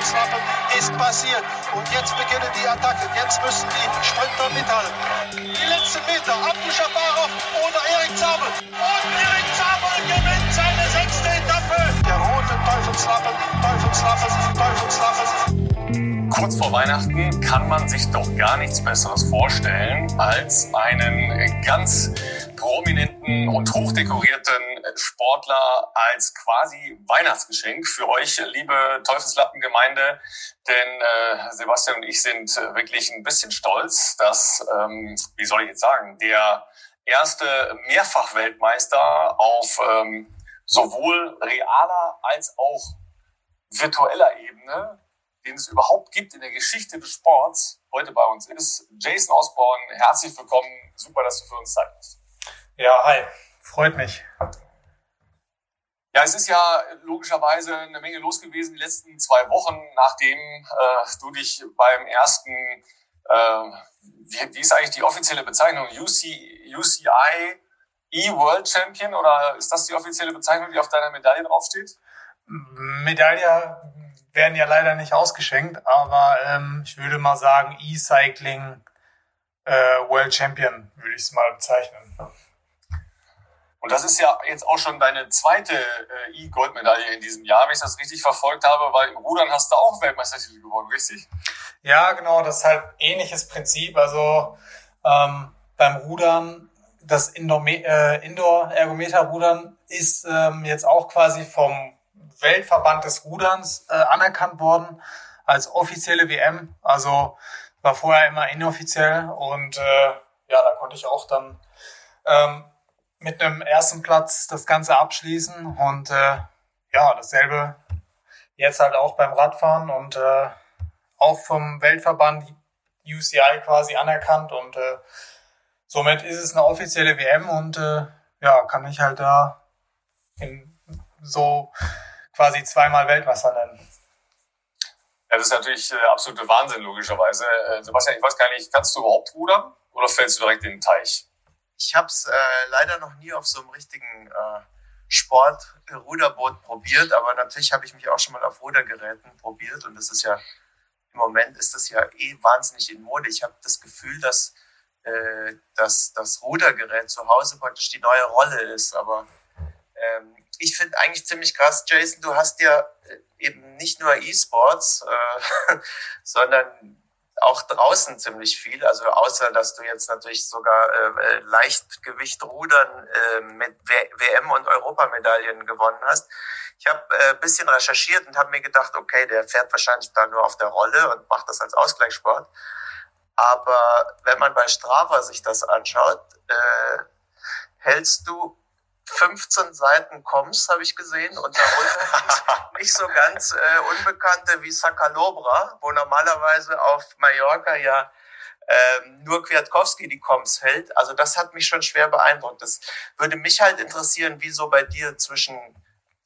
Teufelswaffen ist passiert. Und jetzt beginnen die Attacken. Jetzt müssen die Sprinter mithalten. Die letzten Meter. Abdu Shafarov oder Erik Zabel. Und Erik Zabel gewinnt seine sechste Etappe. Der rote Teufelswaffen, Teufelswaffen, Teufelswaffen. Kurz vor Weihnachten kann man sich doch gar nichts Besseres vorstellen als einen ganz prominenten und hochdekorierten Sportler als quasi Weihnachtsgeschenk für euch, liebe Teufelslappengemeinde. Denn äh, Sebastian und ich sind wirklich ein bisschen stolz, dass, ähm, wie soll ich jetzt sagen, der erste Mehrfachweltmeister auf ähm, sowohl realer als auch virtueller Ebene, den es überhaupt gibt in der Geschichte des Sports, heute bei uns ist. Jason Osborne, herzlich willkommen. Super, dass du für uns Zeit hast. Ja, hi. Freut mich. Ja, es ist ja logischerweise eine Menge los gewesen die letzten zwei Wochen, nachdem äh, du dich beim ersten, äh, wie, wie ist eigentlich die offizielle Bezeichnung, UC, UCI E World Champion oder ist das die offizielle Bezeichnung, die auf deiner Medaille draufsteht? Medaille werden ja leider nicht ausgeschenkt, aber ähm, ich würde mal sagen E-Cycling äh, World Champion würde ich es mal bezeichnen. Und das ist ja jetzt auch schon deine zweite äh, E-Goldmedaille in diesem Jahr, wenn ich das richtig verfolgt habe, weil im Rudern hast du auch Weltmeistertitel gewonnen, richtig? Ja, genau, das ist halt ähnliches Prinzip. Also ähm, beim Rudern, das äh, Indoor-Ergometer-Rudern ist ähm, jetzt auch quasi vom Weltverband des Ruderns äh, anerkannt worden als offizielle WM. Also war vorher immer inoffiziell und äh, ja, da konnte ich auch dann ähm, mit einem ersten Platz das Ganze abschließen und äh, ja, dasselbe jetzt halt auch beim Radfahren und äh, auch vom Weltverband UCI quasi anerkannt und äh, somit ist es eine offizielle WM und äh, ja, kann mich halt da in so quasi zweimal Weltmeister nennen. Ja, das ist natürlich äh, absolute Wahnsinn, logischerweise. Äh, Sebastian, ich weiß gar nicht, kannst du überhaupt rudern oder fällst du direkt in den Teich? Ich habe es äh, leider noch nie auf so einem richtigen äh, Sport-Ruderboot probiert, aber natürlich habe ich mich auch schon mal auf Rudergeräten probiert und das ist ja im Moment ist das ja eh wahnsinnig in Mode. Ich habe das Gefühl, dass, äh, dass das Rudergerät zu Hause praktisch die neue Rolle ist, aber ähm, ich finde eigentlich ziemlich krass, Jason, du hast ja äh, eben nicht nur E-Sports, äh, sondern auch draußen ziemlich viel. Also außer, dass du jetzt natürlich sogar äh, äh Leichtgewichtrudern äh, mit WM- und Europamedaillen gewonnen hast. Ich habe äh, bisschen recherchiert und habe mir gedacht, okay, der fährt wahrscheinlich da nur auf der Rolle und macht das als Ausgleichssport. Aber wenn man bei Strava sich das anschaut, äh, hältst du 15 Seiten Coms habe ich gesehen und darunter nicht so ganz äh, unbekannte wie Sakalobra, wo normalerweise auf Mallorca ja ähm, nur Kwiatkowski die Coms hält. Also das hat mich schon schwer beeindruckt. Das würde mich halt interessieren, wieso bei dir zwischen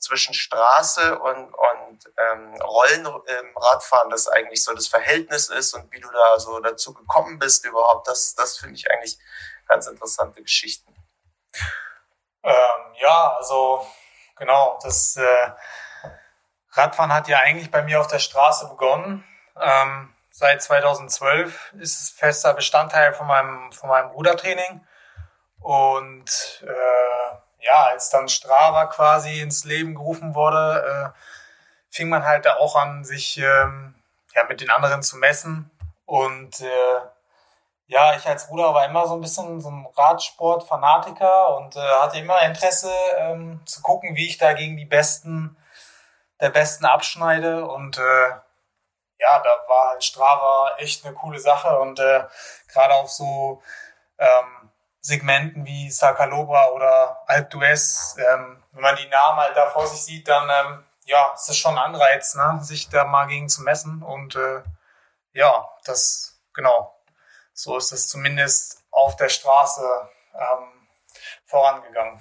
zwischen Straße und, und ähm, Rollenradfahren ähm, das eigentlich so das Verhältnis ist und wie du da so dazu gekommen bist überhaupt. Das, das finde ich eigentlich ganz interessante Geschichten. Ähm, ja, also genau, das äh, Radfahren hat ja eigentlich bei mir auf der Straße begonnen. Ähm, seit 2012 ist es fester Bestandteil von meinem, von meinem Rudertraining. Und äh, ja, als dann Strava quasi ins Leben gerufen wurde, äh, fing man halt auch an, sich ähm, ja, mit den anderen zu messen. Und äh, ja, ich als Bruder war immer so ein bisschen so ein Radsport-Fanatiker und äh, hatte immer Interesse ähm, zu gucken, wie ich da gegen die Besten der Besten abschneide. Und äh, ja, da war halt Strava echt eine coole Sache und äh, gerade auf so ähm, Segmenten wie Sakalobra oder Alp d'Huez, ähm, wenn man die Namen halt da vor sich sieht, dann ähm, ja, ist das schon ein Anreiz, ne, sich da mal gegen zu messen und äh, ja, das genau so ist es zumindest auf der Straße ähm, vorangegangen.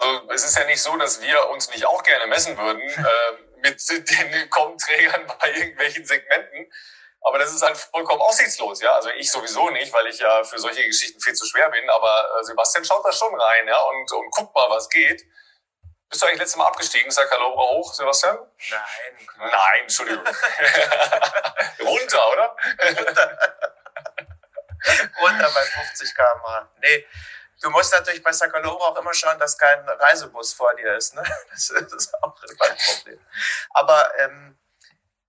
Also es ist ja nicht so, dass wir uns nicht auch gerne messen würden äh, mit den Kommenträgern bei irgendwelchen Segmenten. Aber das ist halt vollkommen aussichtslos, ja. Also ich sowieso nicht, weil ich ja für solche Geschichten viel zu schwer bin. Aber äh, Sebastian schaut da schon rein, ja, und, und guckt mal, was geht. Bist du eigentlich letztes Mal abgestiegen, Sakalobra hoch, Sebastian? Nein. Nein, Entschuldigung. Runter, oder? Runter. Runter bei 50 km/h. Nee, du musst natürlich bei Sakalobra auch immer schauen, dass kein Reisebus vor dir ist. Ne? Das ist auch immer ein Problem. Aber ähm,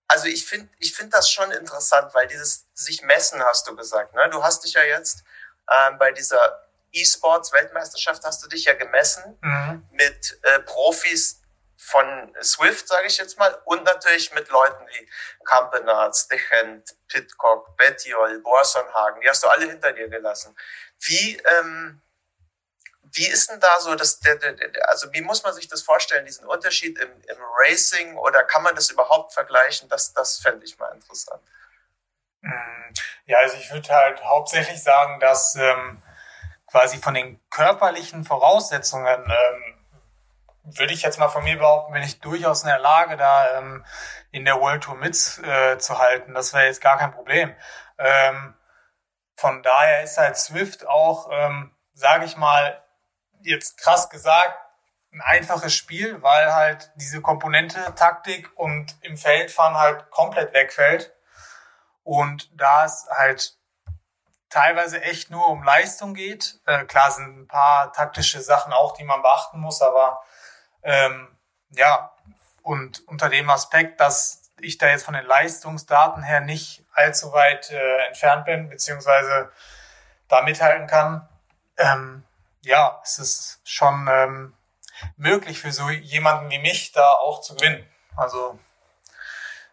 also ich finde ich find das schon interessant, weil dieses sich messen, hast du gesagt. Ne? Du hast dich ja jetzt ähm, bei dieser E-Sports-Weltmeisterschaft hast du dich ja gemessen mhm. mit äh, Profis von Swift, sage ich jetzt mal, und natürlich mit Leuten wie Campenard, Stechent, Pitcock, Bettiol, Borsonhagen, die hast du alle hinter dir gelassen. Wie, ähm, wie ist denn da so das, der, der, der, also wie muss man sich das vorstellen, diesen Unterschied im, im Racing oder kann man das überhaupt vergleichen? Das, das fände ich mal interessant. Mhm. Ja, also ich würde halt hauptsächlich sagen, dass ähm, quasi von den körperlichen Voraussetzungen, ähm, würde ich jetzt mal von mir behaupten, bin ich durchaus in der Lage, da ähm, in der World Tour mitzuhalten. Äh, das wäre jetzt gar kein Problem. Ähm, von daher ist halt Swift auch, ähm, sage ich mal, jetzt krass gesagt, ein einfaches Spiel, weil halt diese Komponente Taktik und im Feldfahren halt komplett wegfällt. Und da es halt teilweise echt nur um Leistung geht. Äh, klar sind ein paar taktische Sachen auch, die man beachten muss, aber ähm, ja, und unter dem Aspekt, dass ich da jetzt von den Leistungsdaten her nicht allzu weit äh, entfernt bin, beziehungsweise da mithalten kann, ähm, ja, es ist schon ähm, möglich für so jemanden wie mich da auch zu gewinnen. Also,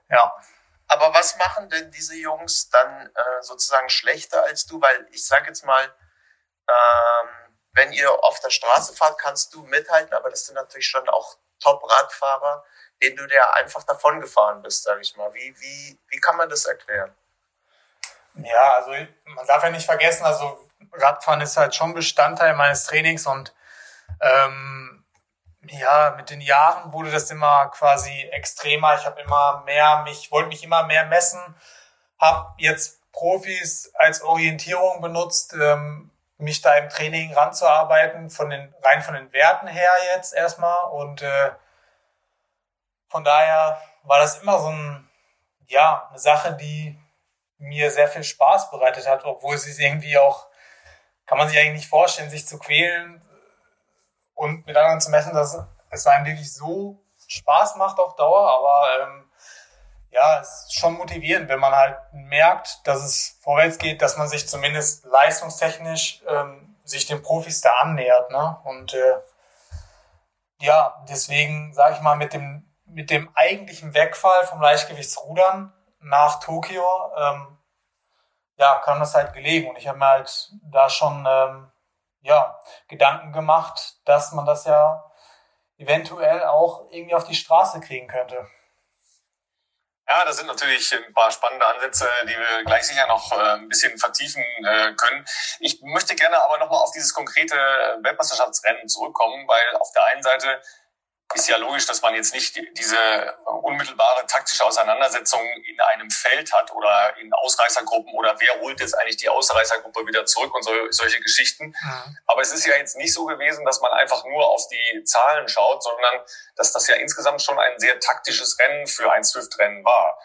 ja. Aber was machen denn diese Jungs dann äh, sozusagen schlechter als du? Weil ich sage jetzt mal, ähm, wenn ihr auf der Straße fahrt, kannst du mithalten, aber das sind natürlich schon auch Top-Radfahrer, denen du dir einfach davon gefahren bist, sage ich mal. Wie, wie, wie kann man das erklären? Ja, also man darf ja nicht vergessen, also Radfahren ist halt schon Bestandteil meines Trainings und ähm, ja, mit den Jahren wurde das immer quasi extremer. Ich habe immer mehr mich, wollte mich immer mehr messen, habe jetzt Profis als Orientierung benutzt, ähm, mich da im Training ranzuarbeiten, von den, rein von den Werten her jetzt erstmal. Und äh, von daher war das immer so ein, ja, eine Sache, die mir sehr viel Spaß bereitet hat, obwohl sich irgendwie auch, kann man sich eigentlich nicht vorstellen, sich zu quälen, und mit anderen zu messen, dass es einem wirklich so Spaß macht auf Dauer, aber ähm, ja, es ist schon motivierend, wenn man halt merkt, dass es vorwärts geht, dass man sich zumindest leistungstechnisch ähm, sich den Profis da annähert. Ne? Und äh, ja, deswegen sage ich mal, mit dem, mit dem eigentlichen Wegfall vom Leichtgewichtsrudern nach Tokio, ähm, ja, kam das halt gelegen. Und ich habe mir halt da schon ähm, ja, Gedanken gemacht, dass man das ja eventuell auch irgendwie auf die Straße kriegen könnte. Ja, das sind natürlich ein paar spannende Ansätze, die wir gleich sicher noch äh, ein bisschen vertiefen äh, können. Ich möchte gerne aber nochmal auf dieses konkrete Weltmeisterschaftsrennen zurückkommen, weil auf der einen Seite ist ja logisch, dass man jetzt nicht diese unmittelbare taktische Auseinandersetzung in einem Feld hat oder in Ausreißergruppen oder wer holt jetzt eigentlich die Ausreißergruppe wieder zurück und so, solche Geschichten. Mhm. Aber es ist ja jetzt nicht so gewesen, dass man einfach nur auf die Zahlen schaut, sondern dass das ja insgesamt schon ein sehr taktisches Rennen für ein Swift-Rennen war.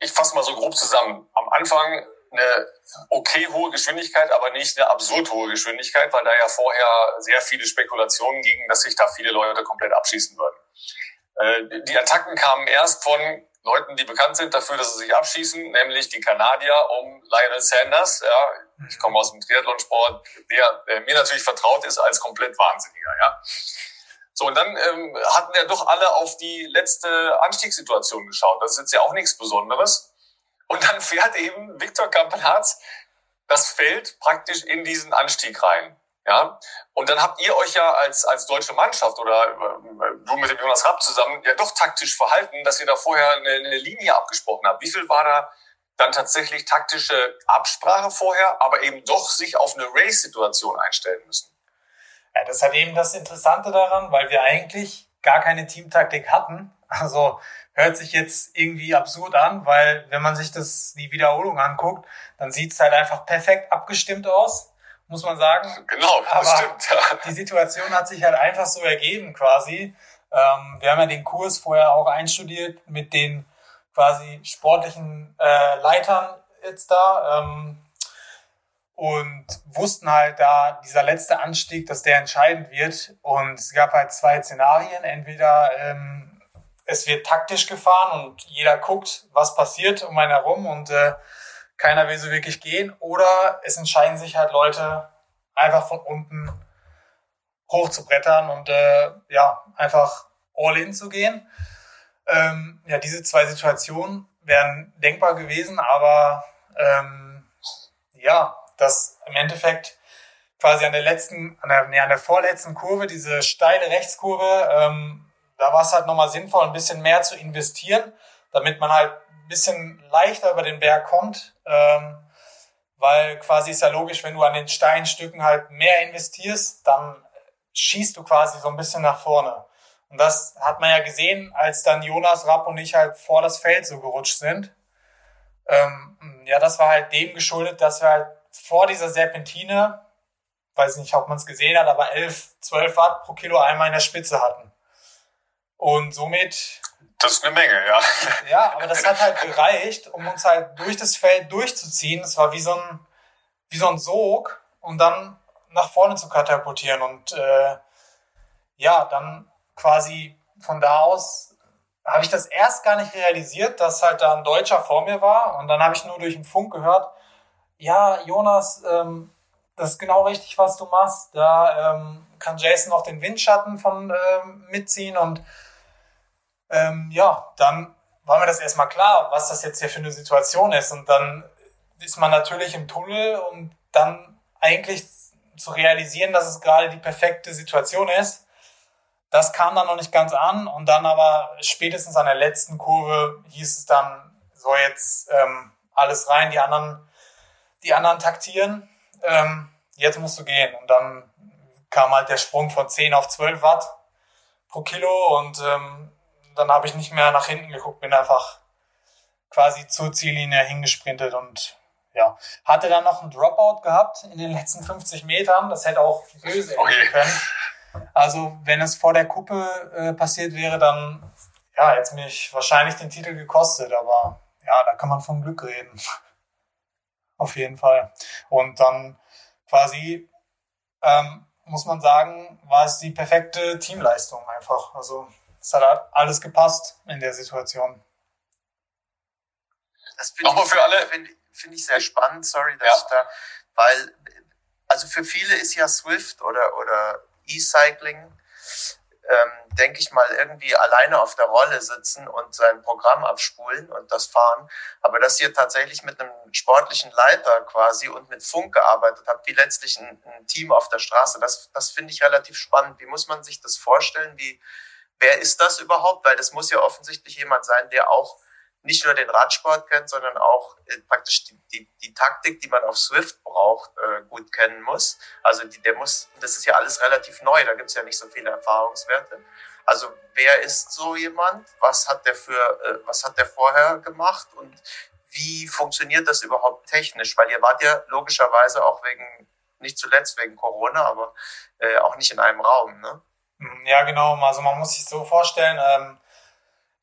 Ich fasse mal so grob zusammen. Am Anfang eine okay hohe Geschwindigkeit, aber nicht eine absurd hohe Geschwindigkeit, weil da ja vorher sehr viele Spekulationen gingen, dass sich da viele Leute komplett abschießen würden. Äh, die Attacken kamen erst von Leuten, die bekannt sind dafür, dass sie sich abschießen, nämlich die Kanadier um Lionel Sanders. Ja, ich komme aus dem Triathlonsport, der, der mir natürlich vertraut ist als komplett Wahnsinniger. Ja. So, und dann ähm, hatten ja doch alle auf die letzte Anstiegssituation geschaut. Das ist jetzt ja auch nichts Besonderes. Und dann fährt eben Viktor Kampenharz das Feld praktisch in diesen Anstieg rein. Ja, und dann habt ihr euch ja als, als deutsche Mannschaft oder äh, du mit dem Jonas Rapp zusammen ja doch taktisch verhalten, dass ihr da vorher eine, eine Linie abgesprochen habt. Wie viel war da dann tatsächlich taktische Absprache vorher, aber eben doch sich auf eine Race-Situation einstellen müssen? Ja, das hat eben das Interessante daran, weil wir eigentlich gar keine Teamtaktik hatten. Also hört sich jetzt irgendwie absurd an, weil wenn man sich das die Wiederholung anguckt, dann sieht es halt einfach perfekt abgestimmt aus muss man sagen. Genau, das Aber stimmt. Ja. Die Situation hat sich halt einfach so ergeben quasi. Ähm, wir haben ja den Kurs vorher auch einstudiert mit den quasi sportlichen äh, Leitern jetzt da ähm, und wussten halt da dieser letzte Anstieg, dass der entscheidend wird. Und es gab halt zwei Szenarien. Entweder ähm, es wird taktisch gefahren und jeder guckt, was passiert um einen herum und äh, keiner will so wirklich gehen. Oder es entscheiden sich halt Leute einfach von unten hoch zu brettern und äh, ja, einfach all in zu gehen. Ähm, ja, diese zwei Situationen wären denkbar gewesen, aber ähm, ja, das im Endeffekt quasi an der letzten, an der, nee, an der vorletzten Kurve, diese steile Rechtskurve, ähm, da war es halt nochmal sinnvoll, ein bisschen mehr zu investieren, damit man halt ein bisschen leichter über den Berg kommt. Ähm, weil quasi ist ja logisch, wenn du an den Steinstücken halt mehr investierst, dann schießt du quasi so ein bisschen nach vorne. Und das hat man ja gesehen, als dann Jonas Rapp und ich halt vor das Feld so gerutscht sind. Ähm, ja, das war halt dem geschuldet, dass wir halt vor dieser Serpentine, weiß nicht, ob man es gesehen hat, aber 11, 12 Watt pro Kilo einmal in der Spitze hatten. Und somit. Das ist eine Menge, ja. Ja, aber das hat halt gereicht, um uns halt durch das Feld durchzuziehen. Es war wie so ein, wie so ein Sog und dann nach vorne zu katapultieren. Und äh, ja, dann quasi von da aus habe ich das erst gar nicht realisiert, dass halt da ein Deutscher vor mir war. Und dann habe ich nur durch den Funk gehört, ja, Jonas, ähm, das ist genau richtig, was du machst. Da ähm, kann Jason auch den Windschatten von ähm, mitziehen. Und ähm, ja, dann war mir das erstmal klar, was das jetzt hier für eine Situation ist. Und dann ist man natürlich im Tunnel und dann eigentlich zu realisieren, dass es gerade die perfekte Situation ist. Das kam dann noch nicht ganz an und dann aber spätestens an der letzten Kurve hieß es dann, so jetzt ähm, alles rein, die anderen, die anderen taktieren, ähm, jetzt musst du gehen. Und dann kam halt der Sprung von 10 auf 12 Watt pro Kilo und ähm, dann habe ich nicht mehr nach hinten geguckt, bin einfach quasi zur Ziellinie hingesprintet und ja, hatte dann noch einen Dropout gehabt in den letzten 50 Metern. Das hätte auch böse enden können. Also wenn es vor der Kuppe äh, passiert wäre, dann ja, hätte es mich wahrscheinlich den Titel gekostet. Aber ja, da kann man vom Glück reden. Auf jeden Fall. Und dann quasi ähm, muss man sagen, war es die perfekte Teamleistung einfach. Also es hat alles gepasst in der Situation. Das finde ich, für alle. Find, find ich sehr spannend, sorry, dass Ja. ich da, weil, also für viele ist ja Swift oder, oder E-Cycling, ähm, denke ich mal, irgendwie alleine auf der Rolle sitzen und sein Programm abspulen und das fahren. Aber dass ihr tatsächlich mit einem sportlichen Leiter quasi und mit Funk gearbeitet habt, wie letztlich ein, ein Team auf der Straße, das, das finde ich relativ spannend. Wie muss man sich das vorstellen? Wie, wer ist das überhaupt? Weil das muss ja offensichtlich jemand sein, der auch nicht nur den Radsport kennt, sondern auch äh, praktisch die, die, die Taktik, die man auf Swift braucht, äh, gut kennen muss. Also die, der muss, das ist ja alles relativ neu, da gibt's ja nicht so viele Erfahrungswerte. Also wer ist so jemand? Was hat der für, äh, was hat der vorher gemacht und wie funktioniert das überhaupt technisch? Weil ihr wart ja logischerweise auch wegen, nicht zuletzt wegen Corona, aber äh, auch nicht in einem Raum, ne? Ja, genau. Also man muss sich so vorstellen, ähm,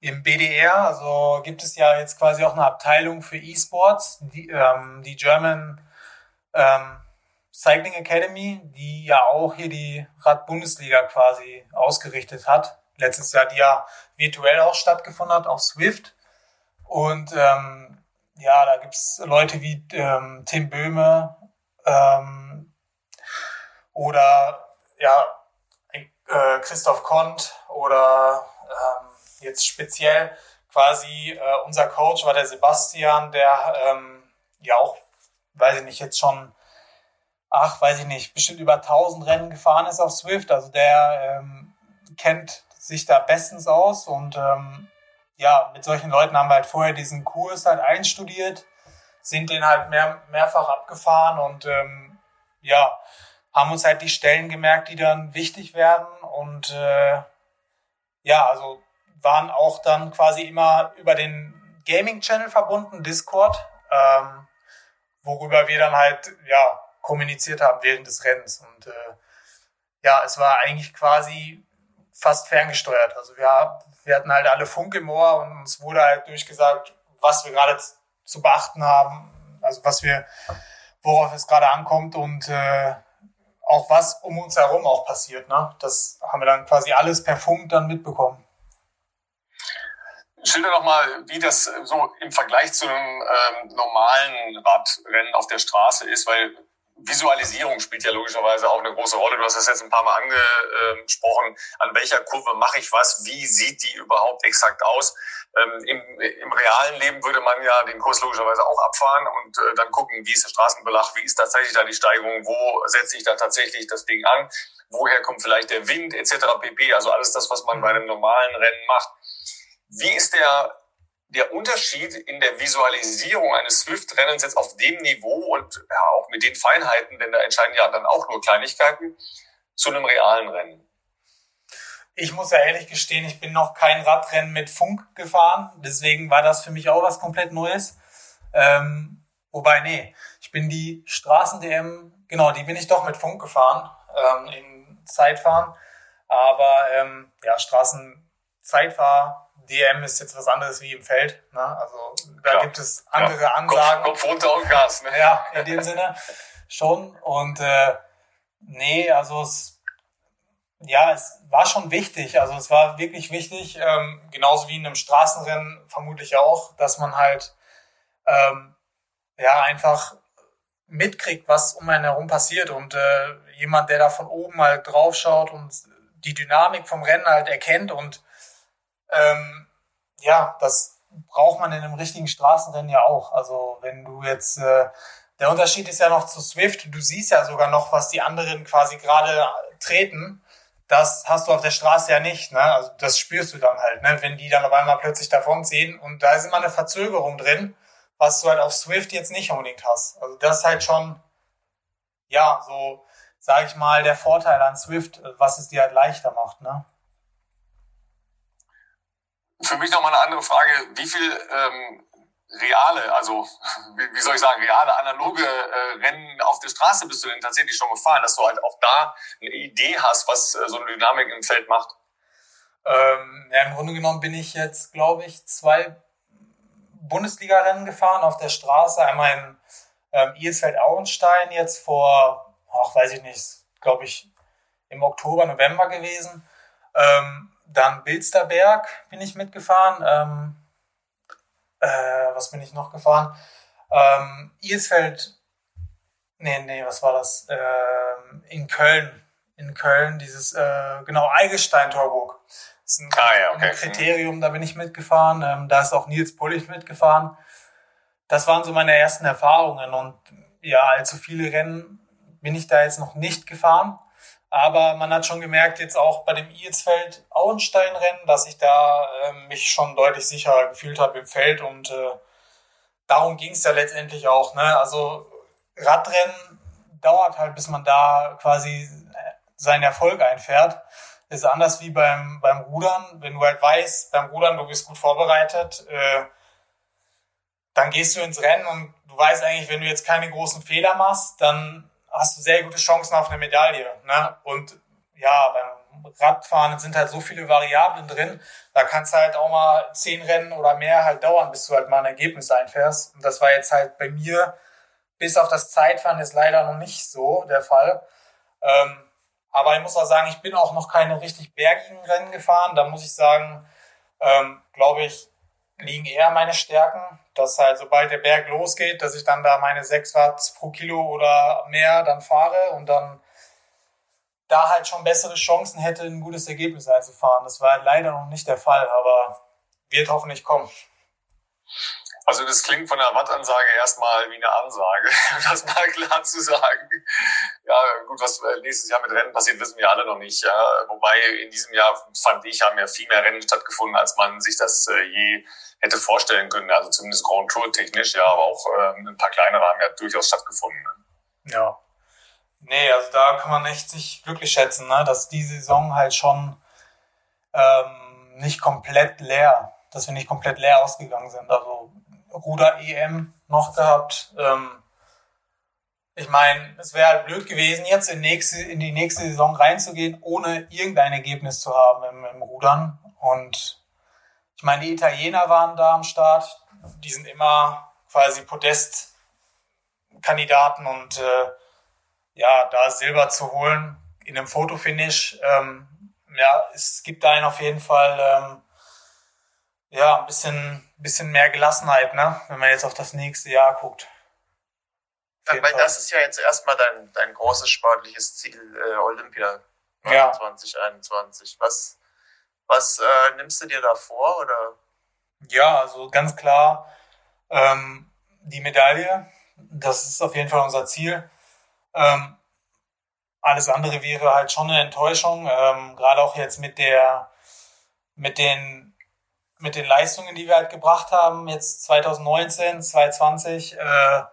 im BDR, also gibt es ja jetzt quasi auch eine Abteilung für E-Sports, die, ähm, die German ähm, Cycling Academy, die ja auch hier die Rad-Bundesliga quasi ausgerichtet hat. Letztes Jahr, die ja virtuell auch stattgefunden hat auf Swift. Und ähm, ja, da gibt's Leute wie ähm, Tim Böhme ähm, oder ja, äh, Christoph Kont oder ähm, jetzt speziell quasi äh, unser Coach war der Sebastian, der ähm, ja auch, weiß ich nicht, jetzt schon, ach, weiß ich nicht, bestimmt über 1000 Rennen gefahren ist auf Swift. Also der ähm, kennt sich da bestens aus und ähm, ja, mit solchen Leuten haben wir halt vorher diesen Kurs halt einstudiert, sind den halt mehr, mehrfach abgefahren und ähm, ja, haben uns halt die Stellen gemerkt, die dann wichtig werden und äh, ja, also waren auch dann quasi immer über den Gaming-Channel verbunden, Discord, ähm, worüber wir dann halt ja kommuniziert haben während des Rennens. Und äh, ja, es war eigentlich quasi fast ferngesteuert. Also wir, wir hatten halt alle Funk im Ohr und uns wurde halt durchgesagt, was wir gerade zu beachten haben, also was wir, worauf es gerade ankommt und äh, auch was um uns herum auch passiert. Ne? Das haben wir dann quasi alles per Funk dann mitbekommen. Schilder doch mal, wie das so im Vergleich zu einem ähm, normalen Radrennen auf der Straße ist, weil Visualisierung spielt ja logischerweise auch eine große Rolle. Du hast das jetzt ein paar Mal angesprochen. An welcher Kurve mache ich was? Wie sieht die überhaupt exakt aus? Ähm, im, Im realen Leben würde man ja den Kurs logischerweise auch abfahren und äh, dann gucken, wie ist der Straßenbelag, wie ist tatsächlich da die Steigung, wo setze ich da tatsächlich das Ding an, woher kommt vielleicht der Wind etc. pp. Also alles das, was man bei einem normalen Rennen macht. Wie ist der der Unterschied in der Visualisierung eines Swift-Rennens jetzt auf dem Niveau und ja, auch mit den Feinheiten, denn da entscheiden ja dann auch nur Kleinigkeiten, zu einem realen Rennen? Ich muss ja ehrlich gestehen, ich bin noch kein Radrennen mit Funk gefahren, deswegen war das für mich auch was komplett Neues. Ähm, wobei, nee, ich bin die Straßen-DM, genau, die bin ich doch mit Funk gefahren, ähm, im Zeitfahren. Aber ähm, ja, Straßenzeitfahr DM ist jetzt was anderes wie im Feld. Ne? Also da ja. gibt es andere ja. Ansagen. Kopf, Kopf runter und Gas. Ne? Ja, in dem Sinne schon. Und äh, nee, also es ja, es war schon wichtig. Also es war wirklich wichtig, ähm, genauso wie in einem Straßenrennen vermutlich auch, dass man halt ähm, ja einfach mitkriegt, was um einen herum passiert und äh, jemand, der da von oben halt draufschaut und die Dynamik vom Rennen halt erkennt und ähm, ja, das braucht man in einem richtigen Straßenrennen ja auch. Also wenn du jetzt, äh, der Unterschied ist ja noch zu Swift, du siehst ja sogar noch, was die anderen quasi gerade treten. Das hast du auf der Straße ja nicht, ne? Also das spürst du dann halt, ne? Wenn die dann auf einmal plötzlich davon ziehen und da ist immer eine Verzögerung drin, was du halt auf Swift jetzt nicht unbedingt hast. Also das ist halt schon, ja, so, sage ich mal, der Vorteil an Swift, was es dir halt leichter macht, ne? Für mich nochmal eine andere Frage. Wie viel ähm, reale, also wie, soll ich sagen, reale, analoge äh, Rennen auf der Straße bist du denn tatsächlich schon gefahren, dass du halt auch da eine Idee hast, was äh, so eine Dynamik im Feld macht? Ähm, ja, im Grunde genommen bin ich jetzt, glaube ich, zwei Bundesliga-Rennen gefahren auf der Straße. Einmal in ähm, Ilsfeld-Auenstein jetzt vor, ach, weiß ich nicht, glaube ich, im Oktober, November gewesen. Ähm, dann Bilsterberg bin ich mitgefahren. Ähm, äh, was bin ich noch gefahren? Ähm, Ilsfeld, nee, nee, was war das? Ähm, in Köln. In Köln, dieses, äh, genau, Eigelstein-Torburg. Das ist ein, ah, ja, okay. ein, Kriterium, da bin ich mitgefahren. Ähm, da ist auch Nils Pullig mitgefahren. Das waren so meine ersten Erfahrungen und ja, allzu viele Rennen bin ich da jetzt noch nicht gefahren. Aber man hat schon gemerkt, jetzt auch bei dem Ilsfeld-Auenstein-Rennen, dass ich da äh, mich schon deutlich sicherer gefühlt habe im Feld und äh, darum ging es ja letztendlich auch. Ne? Also Radrennen dauert halt, bis man da quasi seinen Erfolg einfährt. ist anders wie beim, beim Rudern. Wenn du halt weißt, beim Rudern, du bist gut vorbereitet, äh, dann gehst du ins Rennen und du weißt eigentlich, wenn du jetzt keine großen Fehler machst, dann hast du sehr gute Chancen auf eine Medaille. Ne? Und ja, beim Radfahren sind halt so viele Variablen drin, da kann es halt auch mal zehn Rennen oder mehr halt dauern, bis du halt mal ein Ergebnis einfährst. Und das war jetzt halt bei mir bis auf das Zeitfahren ist leider noch nicht so der Fall. Ähm, aber ich muss auch sagen, ich bin auch noch keine richtig bergigen Rennen gefahren. Da muss ich sagen, ähm, glaube ich, liegen eher meine Stärken dass halt sobald der Berg losgeht, dass ich dann da meine 6 Watt pro Kilo oder mehr dann fahre und dann da halt schon bessere Chancen hätte, ein gutes Ergebnis einzufahren. Das war leider noch nicht der Fall, aber wird hoffentlich kommen. Also das klingt von der Wattansage erstmal wie eine Ansage, um das mal klar zu sagen. Ja, gut, was nächstes Jahr mit Rennen passiert, wissen wir alle noch nicht. Ja. Wobei in diesem Jahr fand ich, haben ja viel mehr Rennen stattgefunden, als man sich das äh, je hätte vorstellen können. Also zumindest Grand Tour technisch, ja, aber auch ähm, ein paar kleinere haben ja durchaus stattgefunden. Ne? Ja. Nee, also da kann man echt sich glücklich schätzen, ne? dass die Saison halt schon ähm, nicht komplett leer, dass wir nicht komplett leer ausgegangen sind. Also Ruder EM noch gehabt, ähm, ich meine, es wäre halt blöd gewesen, jetzt in, nächste, in die nächste Saison reinzugehen, ohne irgendein Ergebnis zu haben im, im Rudern. Und ich meine, die Italiener waren da am Start. Die sind immer quasi Podestkandidaten und äh, ja, da Silber zu holen in einem Fotofinish, ähm, ja, es gibt einen auf jeden Fall ähm, ja, ein bisschen, bisschen mehr Gelassenheit, ne? wenn man jetzt auf das nächste Jahr guckt. Ja, weil das ist ja jetzt erstmal dein, dein großes sportliches Ziel, äh, Olympia ja. 2021. Was, was äh, nimmst du dir da vor? Oder? Ja, also ganz klar ähm, die Medaille. Das ist auf jeden Fall unser Ziel. Ähm, alles andere wäre halt schon eine Enttäuschung, ähm, gerade auch jetzt mit der, mit den, mit den Leistungen, die wir halt gebracht haben, jetzt 2019, 2020, äh,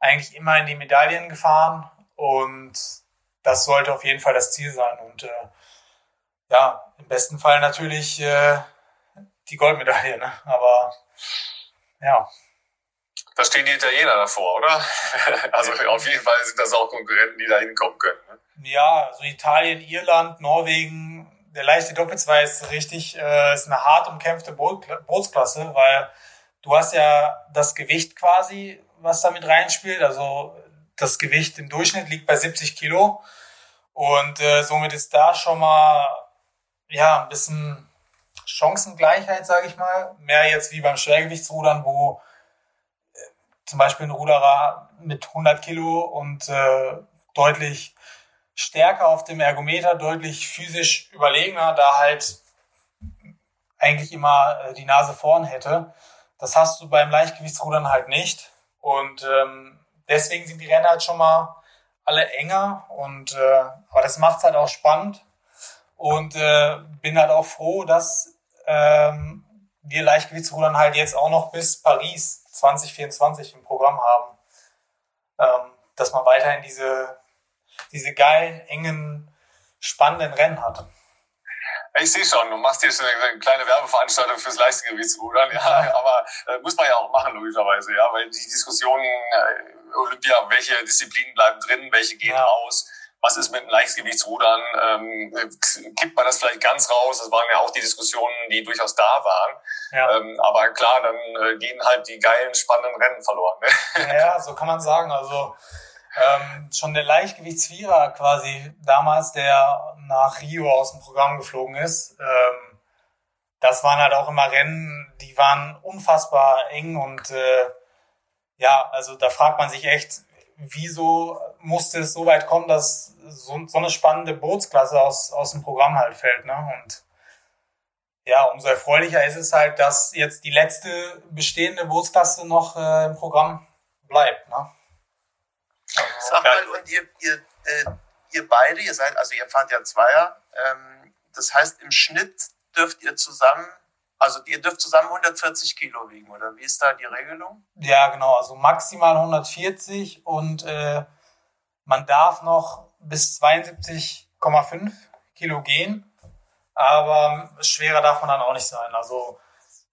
eigentlich immer in die Medaillen gefahren und das sollte auf jeden Fall das Ziel sein und äh, ja, im besten Fall natürlich äh, die Goldmedaille, ne? aber ja. Da stehen die Italiener davor, oder? Also auf jeden Fall sind das auch Konkurrenten, die da hinkommen können. Ne? Ja, also Italien, Irland, Norwegen, der leichte Doppelzwei ist richtig, äh, ist eine hart umkämpfte Bootsklasse, weil du hast ja das Gewicht quasi, was damit reinspielt. Also das Gewicht im Durchschnitt liegt bei 70 Kilo. Und äh, somit ist da schon mal ja ein bisschen Chancengleichheit, sage ich mal. Mehr jetzt wie beim Schwergewichtsrudern, wo zum Beispiel ein Ruderer mit 100 Kilo und äh, deutlich stärker auf dem Ergometer, deutlich physisch überlegener, da halt eigentlich immer äh, die Nase vorn hätte. Das hast du beim Leichtgewichtsrudern halt nicht. Und ähm, deswegen sind die Rennen halt schon mal alle enger. Und äh, aber das macht's halt auch spannend. Und äh, bin halt auch froh, dass ähm, wir Leichtgewichtsrudern halt jetzt auch noch bis Paris 2024 im Programm haben. Ähm, dass man weiterhin diese, diese geilen, engen, spannenden Rennen hat. Ich sehe schon, du machst hier schon eine kleine Werbeveranstaltung fürs Leichtgewichtsrudern, ja, aber äh, muss man ja auch machen, logischerweise, ja, weil die Diskussion äh, Olympia, welche Disziplinen bleiben drin, welche gehen ja. raus, was ist mit dem Leichtgewichtsrudern, ähm, kippt man das vielleicht ganz raus? Das waren ja auch die Diskussionen, die durchaus da waren. Ja. Ähm, aber klar, dann äh, gehen halt die geilen, spannenden Rennen verloren. Ne? Ja, so kann man sagen. Also ähm, schon der Leichtgewichtsvierer quasi damals, der nach Rio aus dem Programm geflogen ist, ähm, das waren halt auch immer Rennen, die waren unfassbar eng und äh, ja, also da fragt man sich echt, wieso musste es so weit kommen, dass so, so eine spannende Bootsklasse aus, aus dem Programm halt fällt. Ne? Und ja, umso erfreulicher ist es halt, dass jetzt die letzte bestehende Bootsklasse noch äh, im Programm bleibt. Ne? Sag mal, und ihr, ihr, äh, ihr beide, ihr seid, also ihr fahrt ja Zweier, ähm, das heißt im Schnitt dürft ihr zusammen also ihr dürft zusammen 140 Kilo wiegen, oder wie ist da die Regelung? Ja, genau, also maximal 140 und äh, man darf noch bis 72,5 Kilo gehen, aber schwerer darf man dann auch nicht sein. Also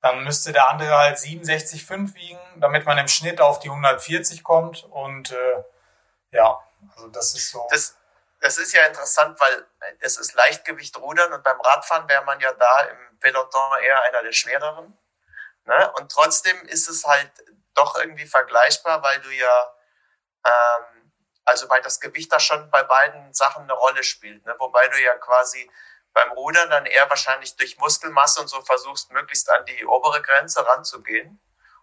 dann müsste der andere halt 67,5 wiegen, damit man im Schnitt auf die 140 kommt und äh, ja, also das ist so. Das, das ist ja interessant, weil es ist Leichtgewicht rudern und beim Radfahren wäre man ja da im Peloton eher einer der schwereren. Ne? Und trotzdem ist es halt doch irgendwie vergleichbar, weil du ja, ähm, also weil das Gewicht da schon bei beiden Sachen eine Rolle spielt. Ne? Wobei du ja quasi beim Rudern dann eher wahrscheinlich durch Muskelmasse und so versuchst, möglichst an die obere Grenze ranzugehen.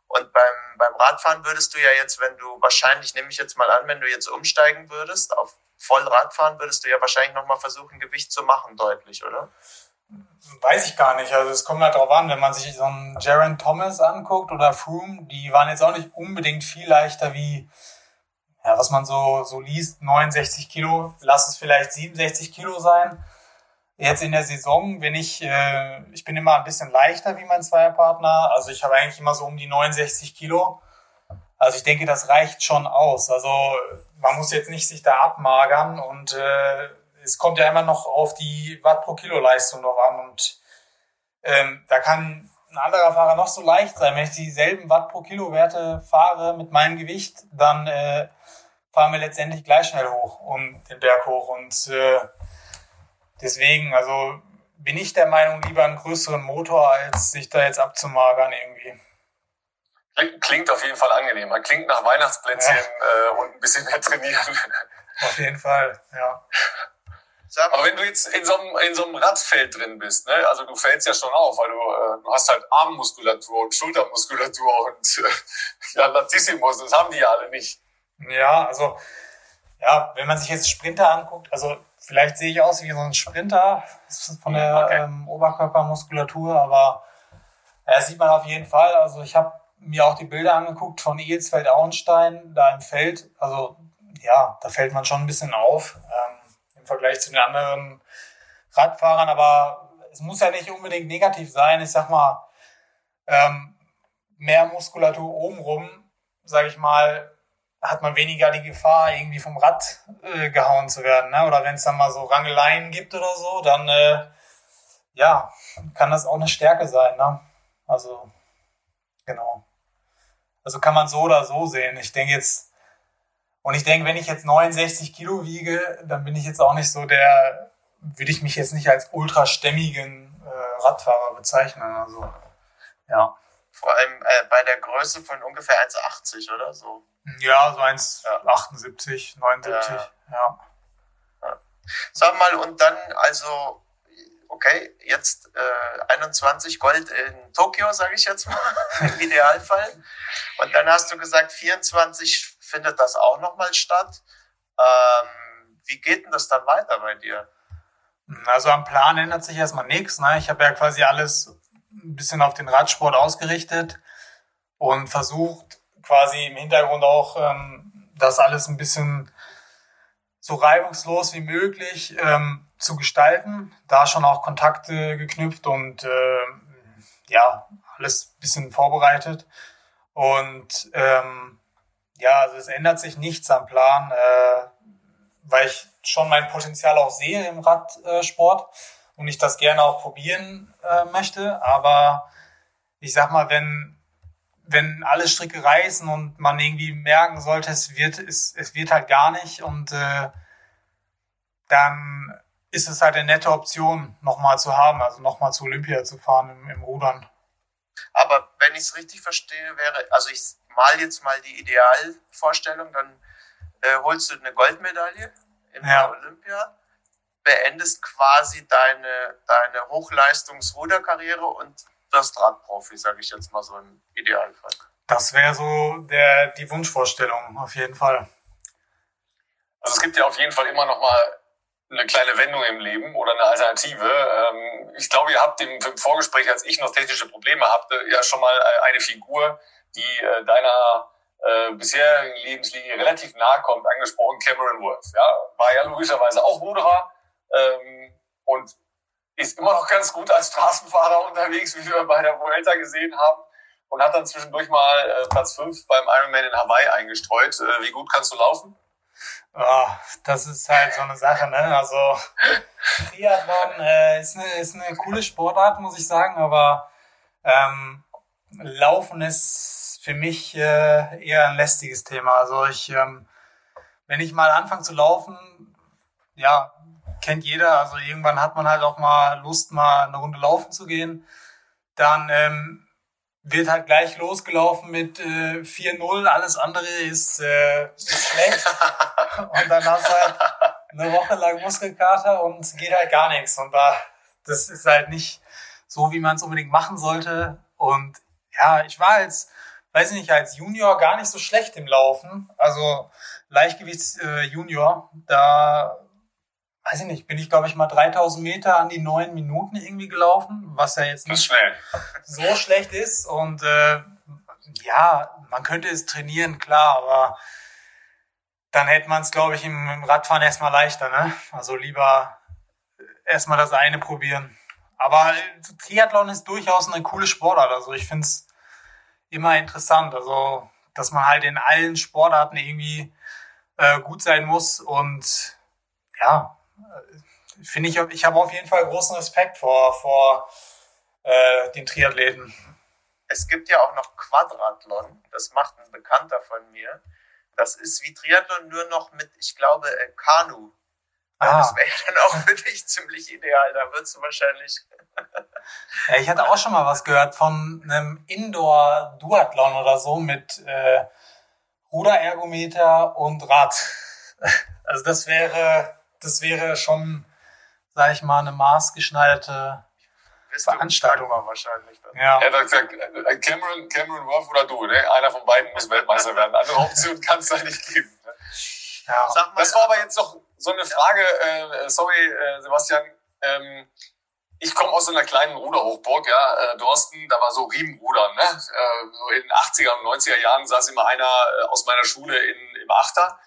Und beim, beim Radfahren würdest du ja jetzt, wenn du wahrscheinlich, nehme ich jetzt mal an, wenn du jetzt umsteigen würdest auf voll Radfahren, würdest du ja wahrscheinlich nochmal versuchen, Gewicht zu machen, deutlich, oder? Weiß ich gar nicht. Also es kommt halt drauf an, wenn man sich so einen Jaron Thomas anguckt oder Froome, die waren jetzt auch nicht unbedingt viel leichter wie, ja, was man so, so liest, 69 Kilo, lass es vielleicht 67 Kilo sein. Jetzt in der Saison bin ich, äh, ich bin immer ein bisschen leichter wie mein Zweierpartner. Also ich habe eigentlich immer so um die 69 Kilo. Also ich denke, das reicht schon aus. Also man muss jetzt nicht sich da abmagern und äh, es kommt ja immer noch auf die Watt pro Kilo Leistung noch an und ähm, da kann ein anderer Fahrer noch so leicht sein. Wenn ich dieselben Watt pro Kilo Werte fahre mit meinem Gewicht, dann äh, fahren wir letztendlich gleich schnell hoch und den Berg hoch. Und äh, deswegen, also bin ich der Meinung, lieber einen größeren Motor, als sich da jetzt abzumagern irgendwie. Klingt auf jeden Fall angenehmer. Klingt nach Weihnachtsplätzchen ja. äh, und ein bisschen mehr trainieren. Auf jeden Fall, ja. Aber wenn du jetzt in so einem, in so einem Radfeld drin bist, ne, also du fällst ja schon auf, weil du, äh, du hast halt Armmuskulatur und Schultermuskulatur und äh, ja, Latissimus, das haben die ja alle nicht. Ja, also ja, wenn man sich jetzt Sprinter anguckt, also vielleicht sehe ich aus wie so ein Sprinter von der okay. ähm, Oberkörpermuskulatur, aber ja, das sieht man auf jeden Fall. Also ich habe mir auch die Bilder angeguckt von Ehelsfeld-Auenstein da im Feld. Also ja, da fällt man schon ein bisschen auf ähm, Vergleich zu den anderen Radfahrern, aber es muss ja nicht unbedingt negativ sein. Ich sag mal, ähm, mehr Muskulatur obenrum, sage ich mal, hat man weniger die Gefahr, irgendwie vom Rad äh, gehauen zu werden. Ne? Oder wenn es dann mal so Rangeleien gibt oder so, dann äh, ja, kann das auch eine Stärke sein. Ne? Also, genau. Also kann man so oder so sehen. Ich denke jetzt, und ich denke, wenn ich jetzt 69 Kilo wiege, dann bin ich jetzt auch nicht so der, würde ich mich jetzt nicht als ultrastämmigen äh, Radfahrer bezeichnen. Also, ja. Vor allem äh, bei der Größe von ungefähr 1,80 oder so. Ja, so 1,78, ja. 79, ja. ja. ja. Sag mal, und dann also, okay, jetzt äh, 21 Gold in Tokio, sage ich jetzt mal, im Idealfall. Und dann hast du gesagt, 24 findet das auch nochmal statt. Ähm, wie geht denn das dann weiter bei dir? Also am Plan ändert sich erstmal nichts. Ne? Ich habe ja quasi alles ein bisschen auf den Radsport ausgerichtet und versucht quasi im Hintergrund auch ähm, das alles ein bisschen so reibungslos wie möglich ähm, zu gestalten. Da schon auch Kontakte geknüpft und äh, ja, alles ein bisschen vorbereitet. Und ähm, ja, also es ändert sich nichts am Plan, äh, weil ich schon mein Potenzial auch sehe im Radsport und ich das gerne auch probieren äh, möchte. Aber ich sag mal, wenn wenn alle Stricke reißen und man irgendwie merken sollte, es wird, es, es wird halt gar nicht und äh, dann ist es halt eine nette Option, nochmal zu haben, also nochmal zu Olympia zu fahren im, im Rudern. Aber wenn ich es richtig verstehe, wäre, also ich mal jetzt mal die Idealvorstellung, dann äh, holst du eine Goldmedaille im ja. Olympia, beendest quasi deine, deine Hochleistungsruderkarriere und das Radprofi, sage ich jetzt mal so im Idealfall. Das wäre so der, die Wunschvorstellung, auf jeden Fall. Also es gibt ja auf jeden Fall immer noch mal eine kleine Wendung im Leben oder eine Alternative. Ähm, ich glaube, ihr habt im, Vorgespräch, als ich noch technische Probleme hatte, ja schon mal äh, eine Figur, die äh, deiner äh, bisherigen Lebenslinie relativ nahe kommt, angesprochen, Cameron Worth. Ja? War ja logischerweise auch Ruderer ähm, und ist immer noch ganz gut als Straßenfahrer unterwegs, wie wir bei der Vuelta gesehen haben. Und hat dann zwischendurch mal äh, Platz 5 beim Ironman in Hawaii eingestreut. Äh, wie gut kannst du laufen? Oh, das ist halt so eine Sache, ne? Also Triathlon äh, ist, eine, ist eine coole Sportart, muss ich sagen, aber ähm, Laufen ist für mich äh, eher ein lästiges Thema. Also ich, ähm, wenn ich mal anfange zu laufen, ja, kennt jeder. Also irgendwann hat man halt auch mal Lust, mal eine Runde laufen zu gehen. Dann ähm, wird halt gleich losgelaufen mit äh, 4-0. Alles andere ist, äh, ist schlecht. und dann hast du halt eine Woche lang Muskelkater und geht halt gar nichts. Und da, das ist halt nicht so, wie man es unbedingt machen sollte. Und ja, ich war als, weiß ich nicht, als Junior gar nicht so schlecht im Laufen. Also Leichtgewichts äh, Junior, da weiß ich nicht, bin ich glaube ich mal 3000 Meter an die neun Minuten irgendwie gelaufen, was ja jetzt nicht so schlecht ist. Und äh, ja, man könnte es trainieren, klar, aber dann hätte man es, glaube ich, im, im Radfahren erstmal leichter. Ne? Also lieber erstmal das eine probieren. Aber äh, Triathlon ist durchaus eine coole Sportart. Also ich finde es immer interessant. Also, dass man halt in allen Sportarten irgendwie äh, gut sein muss. Und ja, finde ich, ich habe auf jeden Fall großen Respekt vor, vor äh, den Triathleten. Es gibt ja auch noch Quadrathlon, das macht ein Bekannter von mir. Das ist wie Triathlon nur noch mit, ich glaube, äh, Kanu. Ah. Das wäre dann auch für dich ziemlich ideal. Da würdest du wahrscheinlich. Ja, ich hatte auch schon mal was gehört von einem Indoor-Duathlon oder so mit äh, Ruderergometer und Rad. Also das wäre, das wäre schon, sag ich mal, eine maßgeschneiderte Veranstaltung. Dagmar wahrscheinlich. Dann. ja. Ja, da- da- Cameron, Cameron Wolf oder du, ne? Einer von beiden muss Weltmeister werden. Andere Option kann es da nicht geben. Ne? Ja. Mal, Das war aber jetzt noch so eine Frage, äh, sorry, äh, Sebastian. Ähm, ich komme aus so einer kleinen Ruderhochburg, ja, äh, Dorsten, da war so Riemenrudern, ne? Äh, in den 80er und 90er Jahren saß immer einer äh, aus meiner Schule in, im Achter.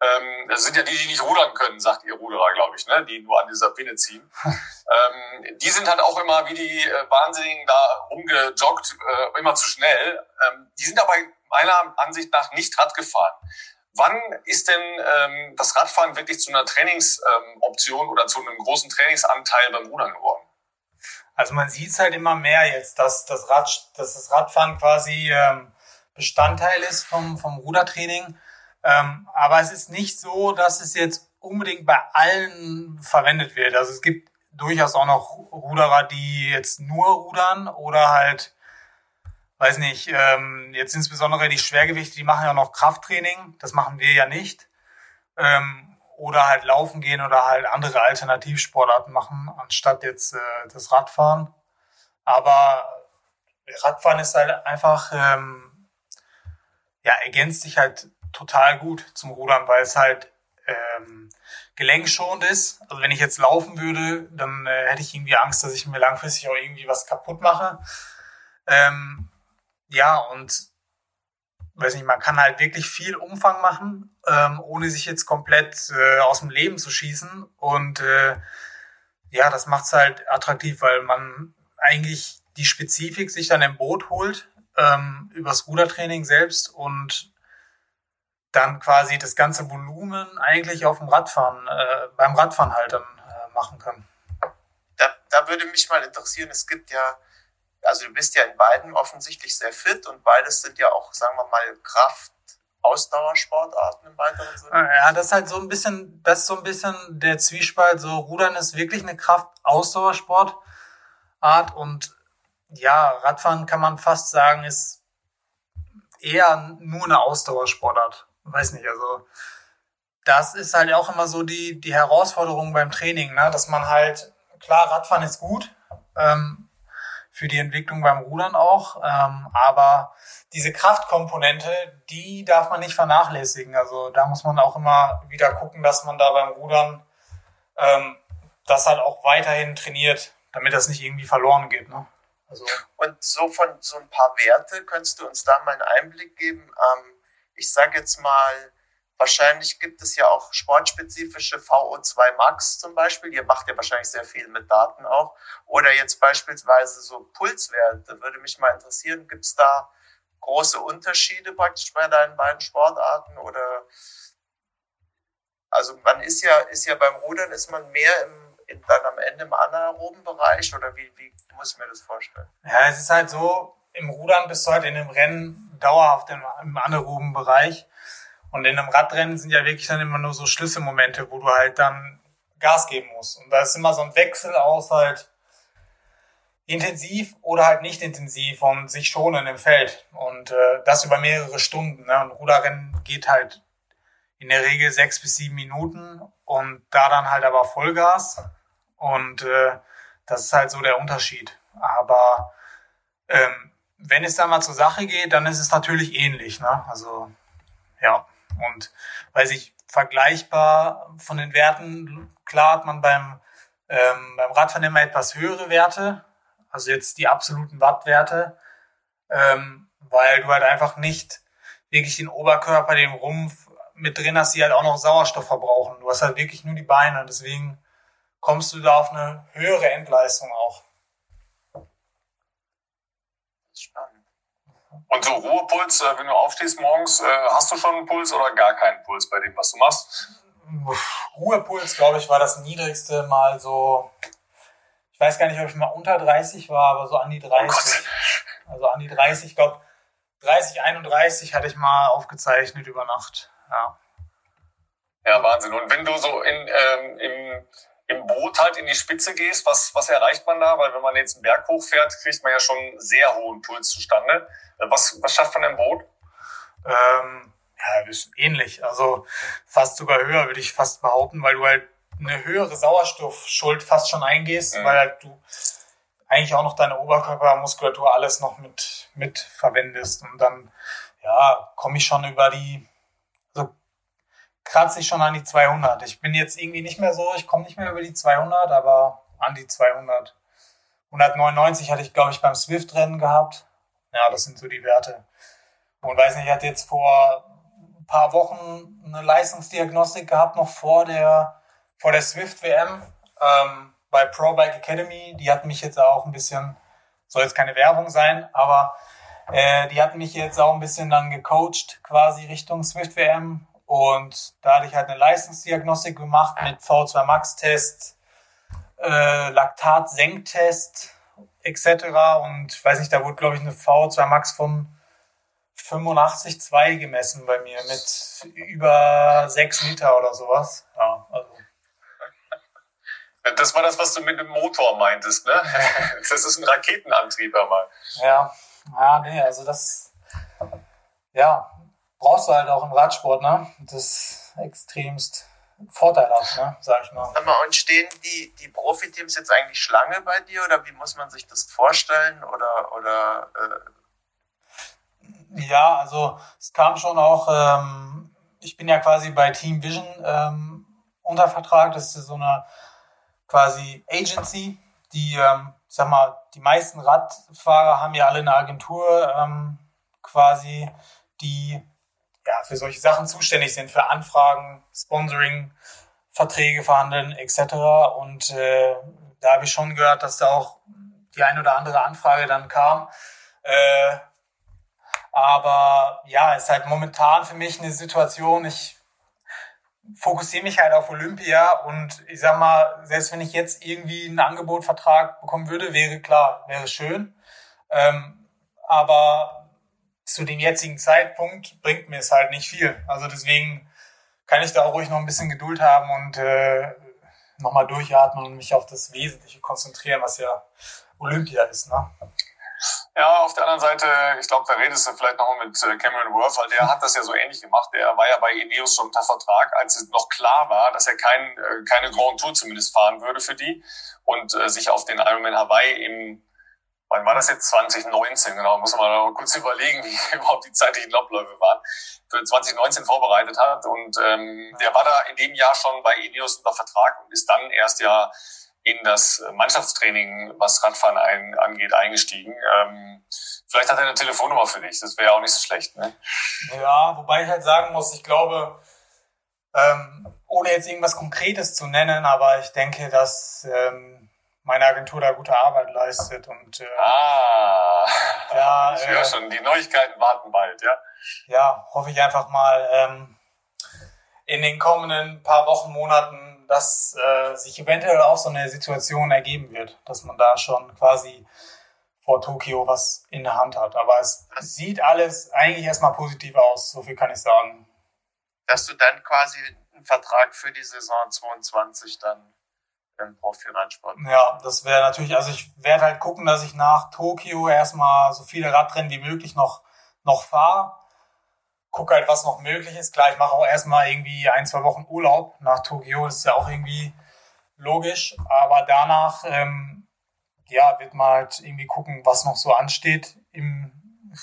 Ähm, das sind ja die, die nicht rudern können, sagt ihr Ruderer, glaube ich, ne? die nur an dieser Pinne ziehen. ähm, die sind halt auch immer wie die äh, Wahnsinnigen da rumgejoggt, äh, immer zu schnell. Ähm, die sind aber meiner Ansicht nach nicht Rad gefahren. Wann ist denn ähm, das Radfahren wirklich zu einer Trainingsoption ähm, oder zu einem großen Trainingsanteil beim Rudern geworden? Also man sieht es halt immer mehr jetzt, dass das, Rad, dass das Radfahren quasi ähm, Bestandteil ist vom, vom Rudertraining. Ähm, aber es ist nicht so, dass es jetzt unbedingt bei allen verwendet wird. Also es gibt durchaus auch noch Ruderer, die jetzt nur rudern oder halt, weiß nicht, ähm, jetzt insbesondere die Schwergewichte, die machen ja noch Krafttraining. Das machen wir ja nicht. Ähm, oder halt laufen gehen oder halt andere Alternativsportarten machen, anstatt jetzt äh, das Radfahren. Aber Radfahren ist halt einfach, ähm, ja, ergänzt sich halt total gut zum Rudern, weil es halt ähm, gelenkschonend ist. Also wenn ich jetzt laufen würde, dann äh, hätte ich irgendwie Angst, dass ich mir langfristig auch irgendwie was kaputt mache. Ähm, ja, und weiß nicht, man kann halt wirklich viel Umfang machen, ähm, ohne sich jetzt komplett äh, aus dem Leben zu schießen. Und äh, ja, das macht's halt attraktiv, weil man eigentlich die Spezifik sich dann im Boot holt, ähm, übers Rudertraining selbst und dann quasi das ganze Volumen eigentlich auf dem Radfahren, äh, beim Radfahren halt dann äh, machen kann. Da, da würde mich mal interessieren, es gibt ja, also du bist ja in beiden offensichtlich sehr fit und beides sind ja auch, sagen wir mal, Kraft. Ausdauersportarten im weiteren Sinne. Ja, das ist halt so ein bisschen, das ist so ein bisschen der Zwiespalt. So Rudern ist wirklich eine Kraft-Ausdauersportart und ja, Radfahren kann man fast sagen, ist eher nur eine Ausdauersportart. Weiß nicht, also das ist halt auch immer so die, die Herausforderung beim Training, ne? dass man halt, klar, Radfahren ist gut, ähm, für die Entwicklung beim Rudern auch, ähm, aber diese Kraftkomponente, die darf man nicht vernachlässigen. Also da muss man auch immer wieder gucken, dass man da beim Rudern ähm, das halt auch weiterhin trainiert, damit das nicht irgendwie verloren geht. Ne? Also Und so von so ein paar Werte, könntest du uns da mal einen Einblick geben? Ähm, ich sage jetzt mal, wahrscheinlich gibt es ja auch sportspezifische VO2 Max zum Beispiel. Ihr macht ja wahrscheinlich sehr viel mit Daten auch. Oder jetzt beispielsweise so Pulswerte. Würde mich mal interessieren, gibt es da große Unterschiede praktisch bei deinen beiden Sportarten? Oder also man ist ja, ist ja beim Rudern ist man mehr im, in, dann am Ende im anaeroben Bereich oder wie, wie muss ich mir das vorstellen? ja, es ist halt so, im Rudern bist du halt in dem Rennen dauerhaft im, im anaeroben Bereich. Und in einem Radrennen sind ja wirklich dann immer nur so Schlüsselmomente, wo du halt dann Gas geben musst. Und da ist immer so ein Wechsel aus halt intensiv oder halt nicht intensiv und sich schonen im Feld. Und äh, das über mehrere Stunden. Ne? Und Ruderrennen geht halt in der Regel sechs bis sieben Minuten und da dann halt aber Vollgas. Und äh, das ist halt so der Unterschied. Aber ähm, wenn es dann mal zur Sache geht, dann ist es natürlich ähnlich. Ne? Also ja, und weiß ich, vergleichbar von den Werten, klar hat man beim, ähm, beim Radfahren immer etwas höhere Werte, also jetzt die absoluten Wattwerte, ähm, weil du halt einfach nicht wirklich den Oberkörper, den Rumpf mit drin hast, die halt auch noch Sauerstoff verbrauchen. Du hast halt wirklich nur die Beine, deswegen kommst du da auf eine höhere Endleistung auch. Das ist spannend. Und so Ruhepuls, äh, wenn du aufstehst morgens, äh, hast du schon einen Puls oder gar keinen Puls bei dem, was du machst? Ruhepuls, glaube ich, war das niedrigste mal so, ich weiß gar nicht, ob ich mal unter 30 war, aber so an die 30. Also an die 30, ich glaube 30, 31 hatte ich mal aufgezeichnet über Nacht. Ja. Ja, Wahnsinn. Und wenn du so in, ähm, im, im Boot halt in die Spitze gehst, was, was erreicht man da? Weil wenn man jetzt einen Berg hochfährt, kriegt man ja schon sehr hohen Puls zustande. Was, was schafft man im Boot? Ähm, ja, ist ähnlich. Also fast sogar höher, würde ich fast behaupten, weil du halt eine höhere Sauerstoffschuld fast schon eingehst, mhm. weil halt du eigentlich auch noch deine Oberkörpermuskulatur alles noch mit, mit verwendest. Und dann, ja, komme ich schon über die, kratze ich schon an die 200. Ich bin jetzt irgendwie nicht mehr so, ich komme nicht mehr über die 200, aber an die 200. 199 hatte ich, glaube ich, beim Swift-Rennen gehabt. Ja, das sind so die Werte. Und weiß nicht, ich hatte jetzt vor ein paar Wochen eine Leistungsdiagnostik gehabt, noch vor der, vor der Swift-WM. Ähm, bei Pro Bike Academy. Die hat mich jetzt auch ein bisschen, soll jetzt keine Werbung sein, aber äh, die hat mich jetzt auch ein bisschen dann gecoacht, quasi Richtung Swift WM. Und da hatte ich halt eine Leistungsdiagnostik gemacht mit V2 Max Test, äh, Laktat-Senktest etc. Und ich weiß nicht, da wurde, glaube ich, eine V2 Max von 85,2 gemessen bei mir mit über 6 Liter oder sowas. Ja, also das war das, was du mit dem Motor meintest, ne? Das ist ein Raketenantrieb einmal. Ja, ja, nee, also das, ja, brauchst du halt auch im Radsport, ne? Das ist extremst vorteilhaft, ne? Sag ich mal. Sag mal, und stehen die, die Profiteams jetzt eigentlich Schlange bei dir oder wie muss man sich das vorstellen? Oder, oder äh ja, also es kam schon auch, ähm, ich bin ja quasi bei Team Vision ähm, unter Vertrag, das ist so eine quasi Agency, die, ähm, sag mal, die meisten Radfahrer haben ja alle eine Agentur ähm, quasi, die ja für solche Sachen zuständig sind, für Anfragen, Sponsoring, Verträge verhandeln etc. Und äh, da habe ich schon gehört, dass da auch die ein oder andere Anfrage dann kam. Äh, aber ja, ist halt momentan für mich eine Situation, ich fokussiere mich halt auf Olympia und ich sag mal, selbst wenn ich jetzt irgendwie einen Angebotvertrag bekommen würde, wäre klar, wäre schön. Ähm, aber zu dem jetzigen Zeitpunkt bringt mir es halt nicht viel. Also deswegen kann ich da auch ruhig noch ein bisschen Geduld haben und äh, nochmal durchatmen und mich auf das Wesentliche konzentrieren, was ja Olympia ist. Ne? Ja, auf der anderen Seite, ich glaube, da redest du vielleicht noch mit äh, Cameron Worth, weil der hat das ja so ähnlich gemacht. Der war ja bei Ineos schon unter Vertrag, als es noch klar war, dass er kein, äh, keine Grand Tour zumindest fahren würde für die und äh, sich auf den Ironman Hawaii im, wann war das jetzt? 2019, genau, muss man mal kurz überlegen, wie überhaupt die zeitlichen Abläufe waren, für 2019 vorbereitet hat. Und ähm, der war da in dem Jahr schon bei Ineos unter Vertrag und ist dann erst ja in das Mannschaftstraining, was Radfahren ein, angeht, eingestiegen. Ähm, vielleicht hat er eine Telefonnummer für dich, das wäre auch nicht so schlecht. Ne? Ja, wobei ich halt sagen muss, ich glaube, ähm, ohne jetzt irgendwas Konkretes zu nennen, aber ich denke, dass ähm, meine Agentur da gute Arbeit leistet und äh, ah, ja, ich höre äh, schon, die Neuigkeiten warten bald, ja. Ja, hoffe ich einfach mal ähm, in den kommenden paar Wochen, Monaten dass äh, sich eventuell auch so eine Situation ergeben wird, dass man da schon quasi vor Tokio was in der Hand hat. Aber es sieht alles eigentlich erstmal positiv aus, so viel kann ich sagen. Dass du dann quasi einen Vertrag für die Saison 22 dann im Profi-Radsport. Ja, das wäre natürlich, also ich werde halt gucken, dass ich nach Tokio erstmal so viele Radrennen wie möglich noch, noch fahre gucke halt, was noch möglich ist. Klar, ich mache auch erstmal irgendwie ein, zwei Wochen Urlaub nach Tokio. Das ist ja auch irgendwie logisch. Aber danach, ähm, ja, wird man halt irgendwie gucken, was noch so ansteht im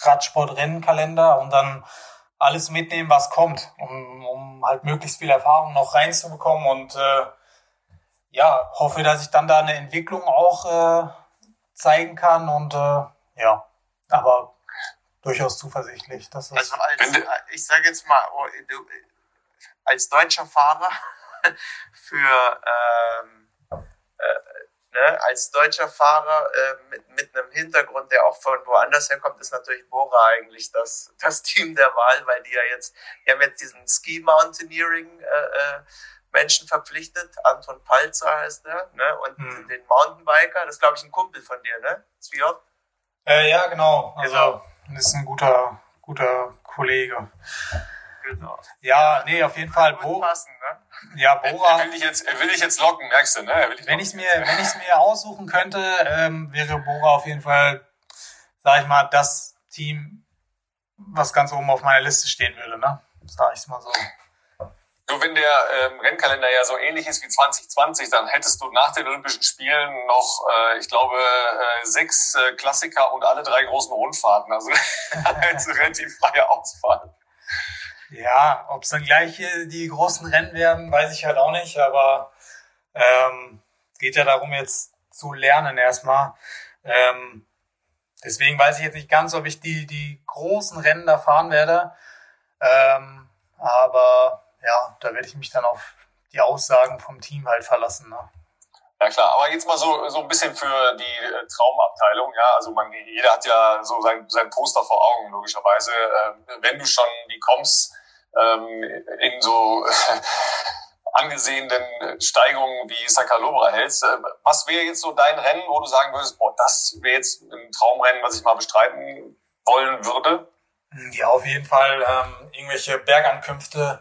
Radsport-Rennkalender und dann alles mitnehmen, was kommt, um, um halt möglichst viel Erfahrung noch reinzubekommen und äh, ja, hoffe, dass ich dann da eine Entwicklung auch äh, zeigen kann und äh, ja, aber durchaus zuversichtlich. Dass also als, ich sage jetzt mal, oh, als deutscher Fahrer für ähm, äh, ne, als deutscher Fahrer äh, mit, mit einem Hintergrund, der auch von woanders herkommt, ist natürlich Bora eigentlich das, das Team der Wahl, weil die ja jetzt, die haben jetzt diesen Ski Mountaineering äh, äh, Menschen verpflichtet. Anton Palzer heißt der, ne? Und hm. den Mountainbiker, das ist glaube ich ein Kumpel von dir, ne? Zwiot? Äh, ja, genau. Also genau das ist ein guter guter Kollege. Genau. Ja, nee, auf jeden Fall. Bo Passen, ne? ja, Bora. Er will dich jetzt, er will dich jetzt locken, merkst du, ne? Er will dich Wenn ich mir, wenn ich es mir aussuchen könnte, ähm, wäre Bora auf jeden Fall, sag ich mal, das Team, was ganz oben auf meiner Liste stehen würde, ne? Sag ich's mal so. Du, wenn der ähm, Rennkalender ja so ähnlich ist wie 2020, dann hättest du nach den Olympischen Spielen noch, äh, ich glaube, äh, sechs äh, Klassiker und alle drei großen Rundfahrten. Also relativ freie Auswahl. Ja, ob es dann gleich hier die großen Rennen werden, weiß ich halt auch nicht, aber ähm, geht ja darum, jetzt zu lernen erstmal. Ähm, deswegen weiß ich jetzt nicht ganz, ob ich die, die großen Rennen da fahren werde. Ähm, aber ja, da werde ich mich dann auf die Aussagen vom Team halt verlassen. Ne? Ja klar, aber jetzt mal so, so ein bisschen für die äh, Traumabteilung. Ja, also man, jeder hat ja so sein, sein Poster vor Augen, logischerweise. Ähm, wenn du schon die Koms ähm, in so angesehenen Steigungen wie Sakalobra hältst, äh, was wäre jetzt so dein Rennen, wo du sagen würdest, boah, das wäre jetzt ein Traumrennen, was ich mal bestreiten wollen würde? Ja, auf jeden Fall ähm, irgendwelche Bergankünfte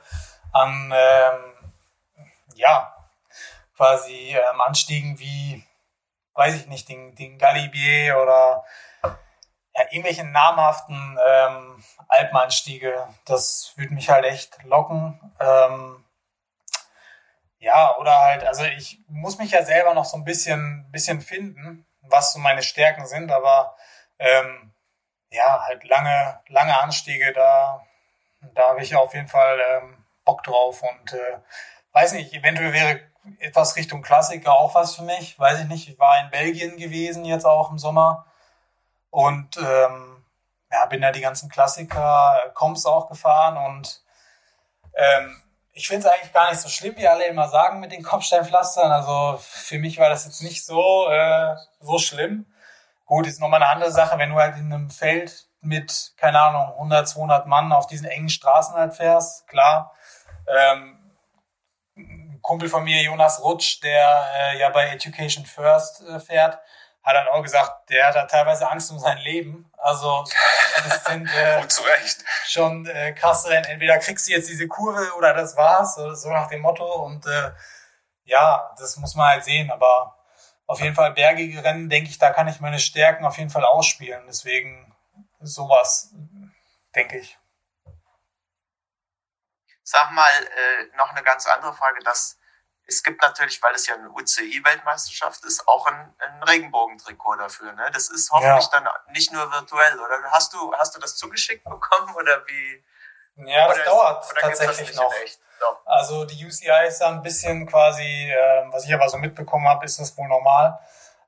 an, ähm, ja, quasi ähm, Anstiegen wie, weiß ich nicht, den, den Galibier oder ja, irgendwelche namhaften ähm, Alpenanstiege. Das würde mich halt echt locken. Ähm, ja, oder halt, also ich muss mich ja selber noch so ein bisschen, bisschen finden, was so meine Stärken sind, aber ähm, ja, halt lange, lange Anstiege, da, da habe ich auf jeden Fall ähm, Bock drauf und äh, weiß nicht, eventuell wäre etwas Richtung Klassiker auch was für mich, weiß ich nicht, ich war in Belgien gewesen jetzt auch im Sommer und ähm, ja, bin da die ganzen Klassiker, äh, Koms auch gefahren und ähm, ich finde es eigentlich gar nicht so schlimm, wie alle immer sagen mit den Kopfsteinpflastern. Also für mich war das jetzt nicht so, äh, so schlimm. Gut, ist nochmal eine andere Sache, wenn du halt in einem Feld mit, keine Ahnung, 100, 200 Mann auf diesen engen Straßen halt fährst, klar. Ähm, ein Kumpel von mir, Jonas Rutsch, der äh, ja bei Education First äh, fährt, hat dann auch gesagt, der hat da teilweise Angst um sein Leben. Also das sind äh, Recht. schon äh, krasse Rennen. Entweder kriegst du jetzt diese Kurve oder das war's, so so nach dem Motto. Und äh, ja, das muss man halt sehen. Aber auf jeden Fall bergige Rennen, denke ich, da kann ich meine Stärken auf jeden Fall ausspielen. Deswegen sowas, denke ich. Sag mal, äh, noch eine ganz andere Frage. Das, es gibt natürlich, weil es ja eine UCI-Weltmeisterschaft ist, auch ein, ein Regenbogentrikot dafür. Ne? Das ist hoffentlich Ja. dann nicht nur virtuell, oder? Hast du, hast du das zugeschickt bekommen oder wie? Ja, das oder dauert oder das tatsächlich nicht noch. Doch. Also die UCI ist da ein bisschen quasi, ähm, was ich aber so mitbekommen habe, ist das wohl normal.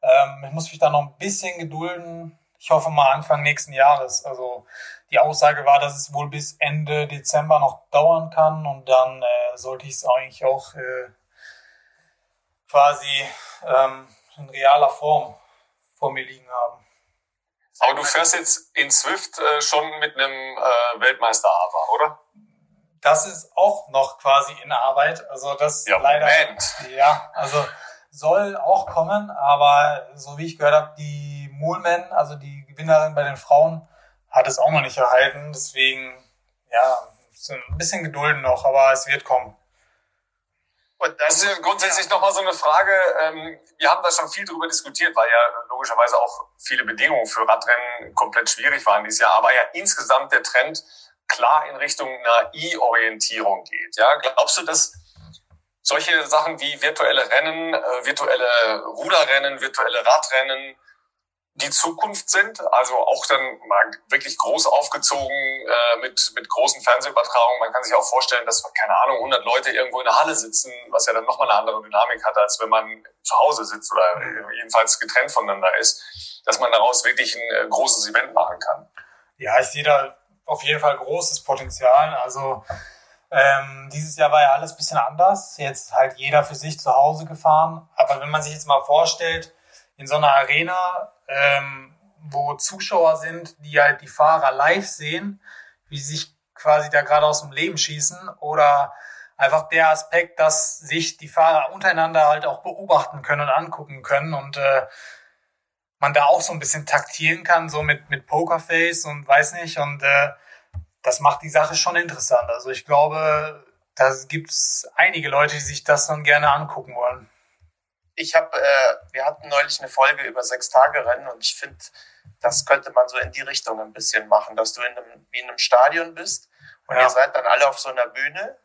Ähm, ich muss mich da noch ein bisschen gedulden. Ich hoffe mal Anfang nächsten Jahres. Also die Aussage war, dass es wohl bis Ende Dezember noch dauern kann und dann äh, sollte ich es eigentlich auch äh, quasi ähm, in realer Form vor mir liegen haben. Aber du fährst jetzt in Swift äh, schon mit einem äh, Weltmeister-Ava, oder? Das ist auch noch quasi in Arbeit. Also das Ja, leider. Moment. Ja, also soll auch kommen, aber so wie ich gehört habe, die Moolman, also die Gewinnerin bei den Frauen, hat es auch noch nicht erhalten. Deswegen, ja, so ein bisschen Gedulden noch, aber es wird kommen. Und Das ist grundsätzlich nochmal so eine Frage. Ähm, wir haben da schon viel drüber diskutiert, weil ja logischerweise auch viele Bedingungen für Radrennen komplett schwierig waren dieses Jahr, aber ja insgesamt der Trend klar in Richtung einer E-Orientierung geht. Ja, glaubst du, dass solche Sachen wie virtuelle Rennen, äh, virtuelle Ruderrennen, virtuelle Radrennen die Zukunft sind? Also auch dann mal wirklich groß aufgezogen äh, mit, mit großen Fernsehübertragungen. Man kann sich auch vorstellen, dass, keine Ahnung, 100 Leute irgendwo in der Halle sitzen, was ja dann nochmal eine andere Dynamik hat, als wenn man zu Hause sitzt oder jedenfalls getrennt voneinander ist, dass man daraus wirklich ein äh, großes Event machen kann. Ja, ich sehe da auf jeden Fall großes Potenzial. Also ähm, dieses Jahr war ja alles bisschen anders. Jetzt halt jeder für sich zu Hause gefahren. Aber wenn man sich jetzt mal vorstellt, in so einer Arena, ähm, wo Zuschauer sind, die halt die Fahrer live sehen, wie sie sich quasi da gerade aus dem Leben schießen oder einfach der Aspekt, dass sich die Fahrer untereinander halt auch beobachten können und angucken können und äh, man da auch so ein bisschen taktieren kann, so mit, mit Pokerface und weiß nicht. Und äh, das macht die Sache schon interessant. Also ich glaube, da gibt es einige Leute, die sich das dann gerne angucken wollen. Ich habe, äh, wir hatten neulich eine Folge über sechs Tage Rennen und ich finde, das könnte man so in die Richtung ein bisschen machen, dass du in einem, wie in einem Stadion bist und ja. ihr seid dann alle auf so einer Bühne.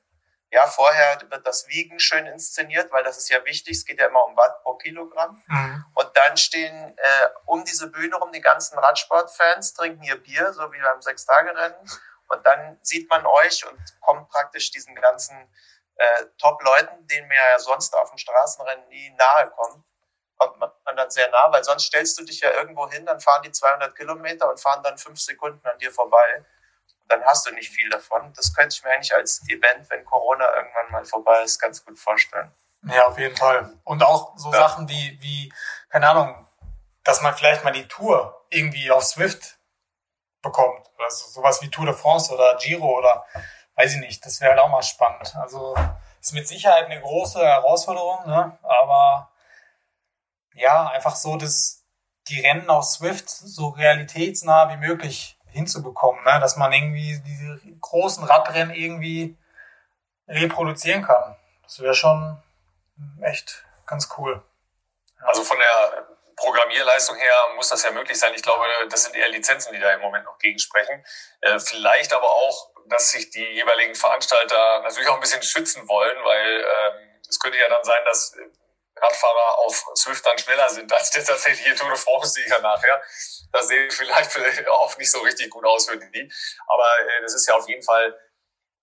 Ja, vorher wird das Wiegen schön inszeniert, weil das ist ja wichtig. Es geht ja immer um Watt pro Kilogramm. Mhm. Und dann stehen äh, um diese Bühne rum die ganzen Radsportfans, trinken ihr Bier, so wie beim Sechstagerennen. Und dann sieht man euch und kommt praktisch diesen ganzen äh, Top-Leuten, denen wir ja sonst auf dem Straßenrennen nie nahe kommen, kommt man dann sehr nah, weil sonst stellst du dich ja irgendwo hin, dann fahren die 200 Kilometer und fahren dann fünf Sekunden an dir vorbei. Und dann hast du nicht viel davon. Das könnte ich mir eigentlich als Event, wenn Corona irgendwann mal vorbei ist, ganz gut vorstellen. Ja, auf jeden Fall. Und auch so ja. Sachen wie, wie, keine Ahnung, dass man vielleicht mal die Tour irgendwie auf Swift bekommt. Also sowas wie Tour de France oder Giro oder weiß ich nicht. Das wäre halt auch mal spannend. Also ist mit Sicherheit eine große Herausforderung, ne? aber ja, einfach so, dass die Rennen auf Swift so realitätsnah wie möglich hinzubekommen, ne? dass man irgendwie diese großen Radrennen irgendwie reproduzieren kann. Das wäre schon echt ganz cool. Also von der Programmierleistung her muss das ja möglich sein. Ich glaube, das sind eher Lizenzen, die da im Moment noch gegensprechen. Äh, vielleicht aber auch, dass sich die jeweiligen Veranstalter natürlich auch ein bisschen schützen wollen, weil ähm, es könnte ja dann sein, dass Radfahrer auf Swift dann schneller sind als der tatsächliche Tour de France-Sieger nachher. Das sehe vielleicht auch nicht so richtig gut aus für die. Aber äh, das ist ja auf jeden Fall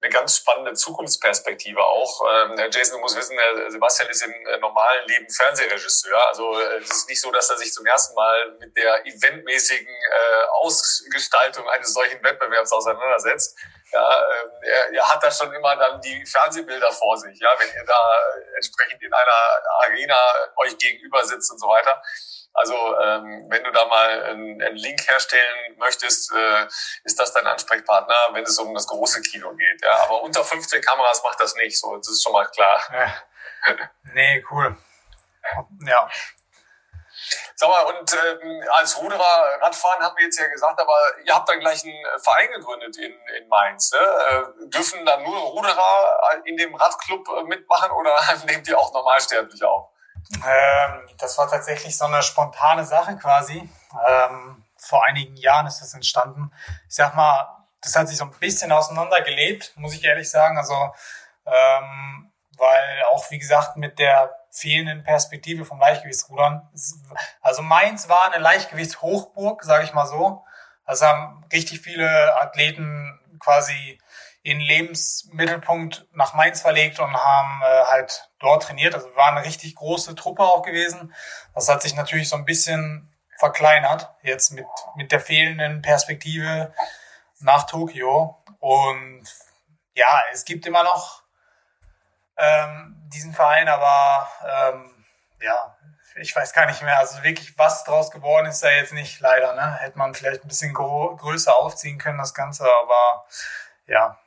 eine ganz spannende Zukunftsperspektive auch. Ähm, Jason, du musst wissen, der Sebastian ist im äh, normalen Leben Fernsehregisseur. Also äh, es ist nicht so, dass er sich zum ersten Mal mit der eventmäßigen äh, Ausgestaltung eines solchen Wettbewerbs auseinandersetzt. Ja, ähm, er, er hat da schon immer dann die Fernsehbilder vor sich, ja, wenn ihr da entsprechend in einer Arena euch gegenüber sitzt und so weiter. Also ähm, wenn du da mal einen, einen Link herstellen möchtest, äh, ist das dein Ansprechpartner, wenn es um das große Kino geht. Ja, aber unter 15 Kameras macht das nicht. So, das ist schon mal klar. Ja. Nee, cool. Ja. Sag mal, und ähm, als Ruderer Radfahren haben wir jetzt ja gesagt, aber ihr habt dann gleich einen Verein gegründet in, in Mainz. Ne? Äh, dürfen dann nur Ruderer in dem Radclub äh, mitmachen oder nehmt ihr auch Normalsterbliche auf? Ähm, das war tatsächlich so eine spontane Sache quasi. Ähm, vor einigen Jahren ist das entstanden. Ich sag mal, das hat sich so ein bisschen auseinandergelebt, muss ich ehrlich sagen. Also, ähm, weil auch, wie gesagt, mit der fehlenden Perspektive vom Leichtgewichtsrudern. Also Mainz war eine Leichtgewichtshochburg, sage ich mal so. Also haben richtig viele Athleten quasi ihren Lebensmittelpunkt nach Mainz verlegt und haben äh, halt dort trainiert. Also war eine richtig große Truppe auch gewesen. Das hat sich natürlich so ein bisschen verkleinert jetzt mit, mit der fehlenden Perspektive nach Tokio. Und ja, es gibt immer noch ähm, diesen Verein, aber ähm, ja, ich weiß gar nicht mehr. Also wirklich, was draus geworden ist, da jetzt nicht leider. Ne? Hätte man vielleicht ein bisschen größer aufziehen können, das Ganze, aber ja,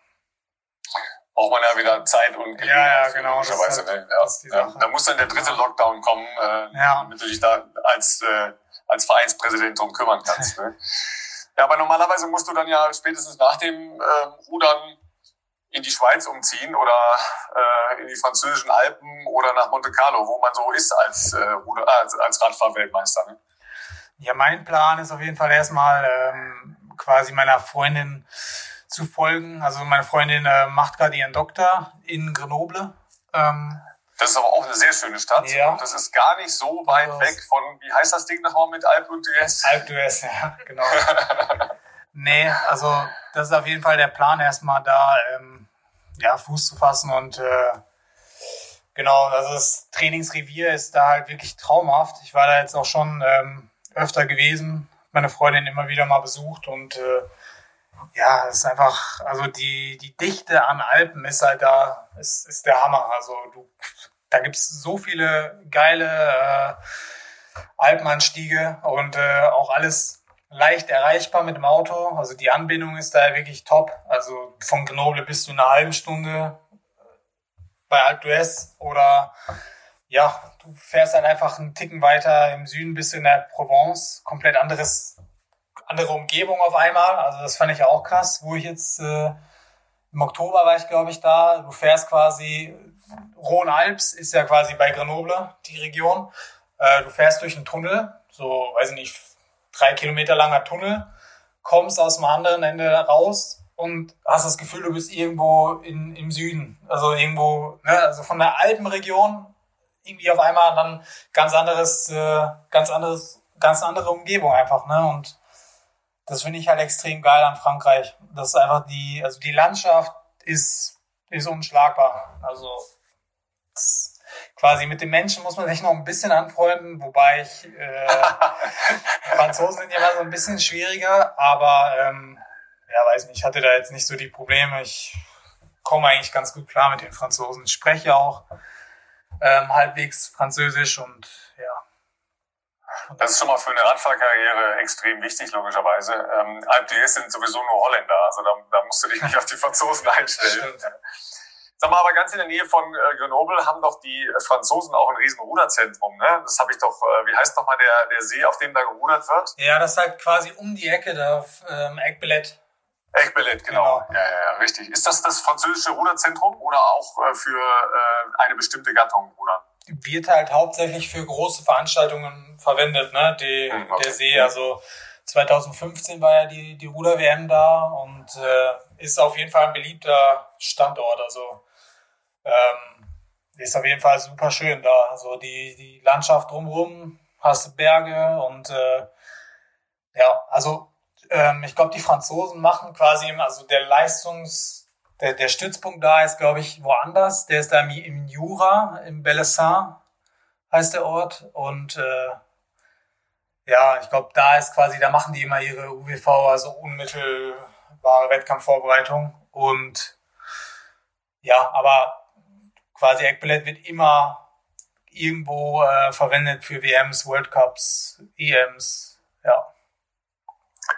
braucht man ja wieder Zeit und Gelegenheit. Ja, ja, genau. Das halt, ne? ja, ja. Da muss dann der dritte Lockdown kommen, äh, ja. damit du dich da als, äh, als Vereinspräsident drum kümmern kannst. ne? Ja, aber normalerweise musst du dann ja spätestens nach dem äh, Rudern in die Schweiz umziehen oder äh, in die französischen Alpen oder nach Monte Carlo, wo man so ist als, äh, Ruder, äh, als, als Radfahrweltmeister. Ne? Ja, mein Plan ist auf jeden Fall erstmal ähm, quasi meiner Freundin zu folgen. Also meine Freundin äh, macht gerade ihren Doktor in Grenoble. Ähm, das ist aber auch eine sehr schöne Stadt. Ja. Und das ist gar nicht so weit also, weg von, wie heißt das Ding nochmal mit Alp und Dues? Alp Dues, ja, genau. nee, also das ist auf jeden Fall der Plan, erstmal da ähm, ja, Fuß zu fassen und äh, genau, also das Trainingsrevier ist da halt wirklich traumhaft. Ich war da jetzt auch schon ähm, öfter gewesen, meine Freundin immer wieder mal besucht und äh, ja, es ist einfach, also die, die Dichte an Alpen ist halt da, ist, ist der Hammer. Also du, da gibt's so viele geile äh, Alpenanstiege und äh, auch alles leicht erreichbar mit dem Auto. Also die Anbindung ist da wirklich top. Also von Grenoble bist du eine halbe Stunde bei Alpe d'Huez oder ja, du fährst halt einfach einen Ticken weiter im Süden bist du in der Provence, komplett anderes andere Umgebung auf einmal. Also das fand ich auch krass, wo ich jetzt äh, im Oktober war ich, glaube ich, da. Du fährst quasi, Rhône-Alps ist ja quasi bei Grenoble, die Region. Äh, du fährst durch einen Tunnel, so, weiß ich nicht, drei Kilometer langer Tunnel, kommst aus dem anderen Ende raus und hast das Gefühl, du bist irgendwo in, im Süden. Also irgendwo, ne, also von der Alpenregion irgendwie auf einmal dann ganz anderes, äh, ganz anderes, ganz andere Umgebung einfach, ne? Und das finde ich halt extrem geil an Frankreich. Das ist einfach die, also die Landschaft ist, ist unschlagbar. Also quasi mit den Menschen muss man sich noch ein bisschen anfreunden, wobei ich äh, Franzosen sind ja immer so ein bisschen schwieriger, aber ähm, ja, weiß nicht, ich hatte da jetzt nicht so die Probleme. Ich komme eigentlich ganz gut klar mit den Franzosen. Ich spreche auch ähm, halbwegs Französisch und. Das ist schon mal für eine Radfahrkarriere extrem wichtig, logischerweise. Ähm, Alp d'Huez sind sowieso nur Holländer, also da, da musst du dich nicht auf die Franzosen einstellen. Sag mal, aber ganz in der Nähe von äh, Grenoble haben doch die Franzosen auch ein riesen Ruderzentrum, ne? Das habe ich doch, äh, wie heißt noch mal der, der See, auf dem da gerudert wird? Ja, das ist halt quasi um die Ecke da auf ähm, Eckbillett. Eckbillett, genau. genau. Ja, ja, ja, richtig. Ist das das französische Ruderzentrum oder auch äh, für äh, eine bestimmte Gattung Rudern? Wird halt hauptsächlich für große Veranstaltungen verwendet, ne? Die, hm, okay. Der See, also 2015 war ja die, die Ruder-WM da und äh, ist auf jeden Fall ein beliebter Standort. Also ähm, ist auf jeden Fall super schön da. Also die, die Landschaft drumherum, hast Berge und äh, ja, also ähm, ich glaube, die Franzosen machen quasi, also der Leistungs, der, der Stützpunkt da ist, glaube ich, woanders. Der ist da im, im Jura, im Bellessin heißt der Ort und äh, ja, ich glaube, da ist quasi, da machen die immer ihre UWV, also unmittelbare Wettkampfvorbereitung und ja, aber quasi Eckballett wird immer irgendwo äh, verwendet für WMs, World Cups, EMs, ja.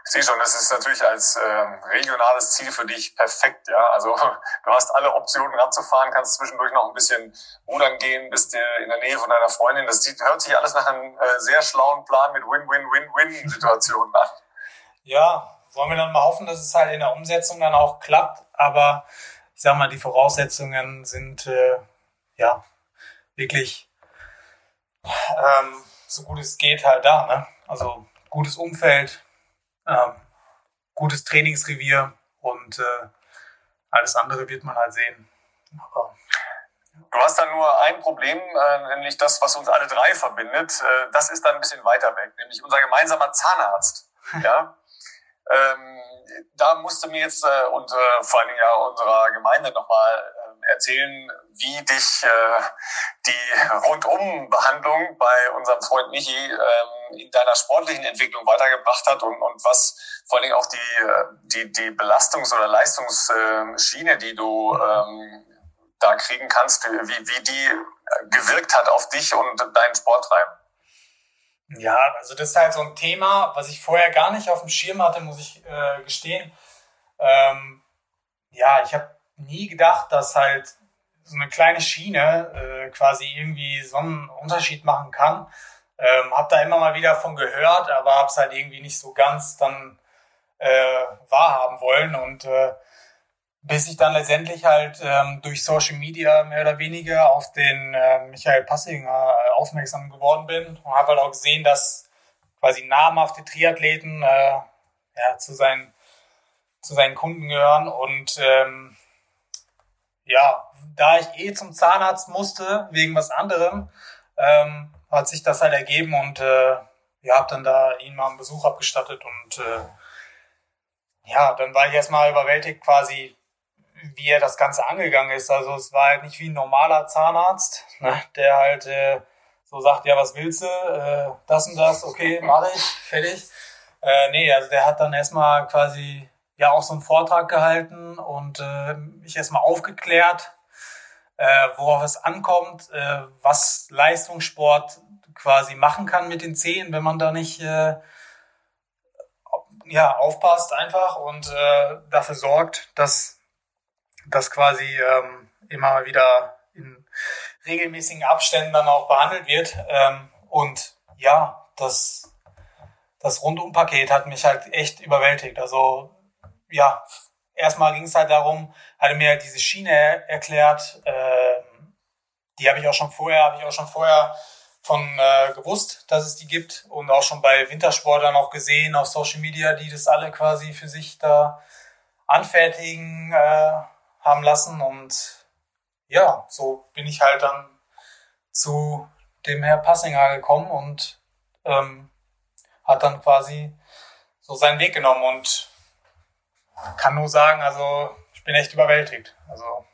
Ich sehe schon, das ist natürlich als äh, regionales Ziel für dich perfekt, ja. Also du hast alle Optionen Rad zu fahren, kannst zwischendurch noch ein bisschen rudern gehen, bist in der Nähe von deiner Freundin. Das sieht, hört sich alles nach einem äh, sehr schlauen Plan mit Win-Win-Win-Win-Situationen an. Ja, wollen wir dann mal hoffen, dass es halt in der Umsetzung dann auch klappt. Aber ich sag mal, die Voraussetzungen sind äh, ja wirklich ähm, so gut es geht halt da. Ne? Also gutes Umfeld, ähm, gutes Trainingsrevier und äh, alles andere wird man halt sehen. Aber, Du hast da nur ein Problem, äh, nämlich das, was uns alle drei verbindet. Äh, das ist dann ein bisschen weiter weg, nämlich unser gemeinsamer Zahnarzt. ja. Ähm, da musste mir jetzt äh, und äh, vor allen Dingen ja unserer Gemeinde nochmal erzählen, wie dich äh, die Rundumbehandlung bei unserem Freund Michi ähm, in deiner sportlichen Entwicklung weitergebracht hat und, und was vor allen Dingen auch die, äh, die, die Belastungs- oder Leistungsschiene, die du ähm, da kriegen kannst, wie, wie die gewirkt hat auf dich und deinen Sporttreiben. Ja, also das ist halt so ein Thema, was ich vorher gar nicht auf dem Schirm hatte, muss ich äh, gestehen. Ähm, ja, ich habe nie gedacht, dass halt so eine kleine Schiene äh, quasi irgendwie so einen Unterschied machen kann. Ähm, hab da immer mal wieder von gehört, aber hab's halt irgendwie nicht so ganz dann äh, wahrhaben wollen und äh, bis ich dann letztendlich halt ähm, durch Social Media mehr oder weniger auf den äh, Michael Passinger äh, aufmerksam geworden bin und habe halt auch gesehen, dass quasi namhafte Triathleten äh, ja, zu, seinen, zu seinen Kunden gehören und ähm, ja, da ich eh zum Zahnarzt musste wegen was anderem, ähm, hat sich das halt ergeben und äh, ja, habe dann da ihn mal einen Besuch abgestattet und äh, ja, dann war ich erstmal überwältigt quasi, wie er das Ganze angegangen ist. Also es war halt nicht wie ein normaler Zahnarzt, ne, der halt äh, so sagt, ja, was willst du? Äh, das und das, okay, mache ich, fertig. Äh, nee, also der hat dann erstmal quasi ja auch so einen Vortrag gehalten und äh, mich erstmal aufgeklärt, äh, worauf es ankommt, äh, was Leistungssport quasi machen kann mit den Zehen, wenn man da nicht äh, ja, aufpasst einfach und äh, dafür sorgt, dass das quasi ähm, immer wieder in regelmäßigen Abständen dann auch behandelt wird. Ähm, und ja, das das Rundumpaket hat mich halt echt überwältigt. Also ja, erstmal ging es halt darum, hatte mir halt diese Schiene erklärt, äh, die habe ich auch schon vorher, habe ich auch schon vorher von äh, gewusst, dass es die gibt und auch schon bei Wintersportlern auch gesehen auf Social Media, die das alle quasi für sich da anfertigen äh, haben lassen und ja, so bin ich halt dann zu dem Herr Passinger gekommen und ähm, hat dann quasi so seinen Weg genommen und kann nur sagen, also ich bin echt überwältigt. Also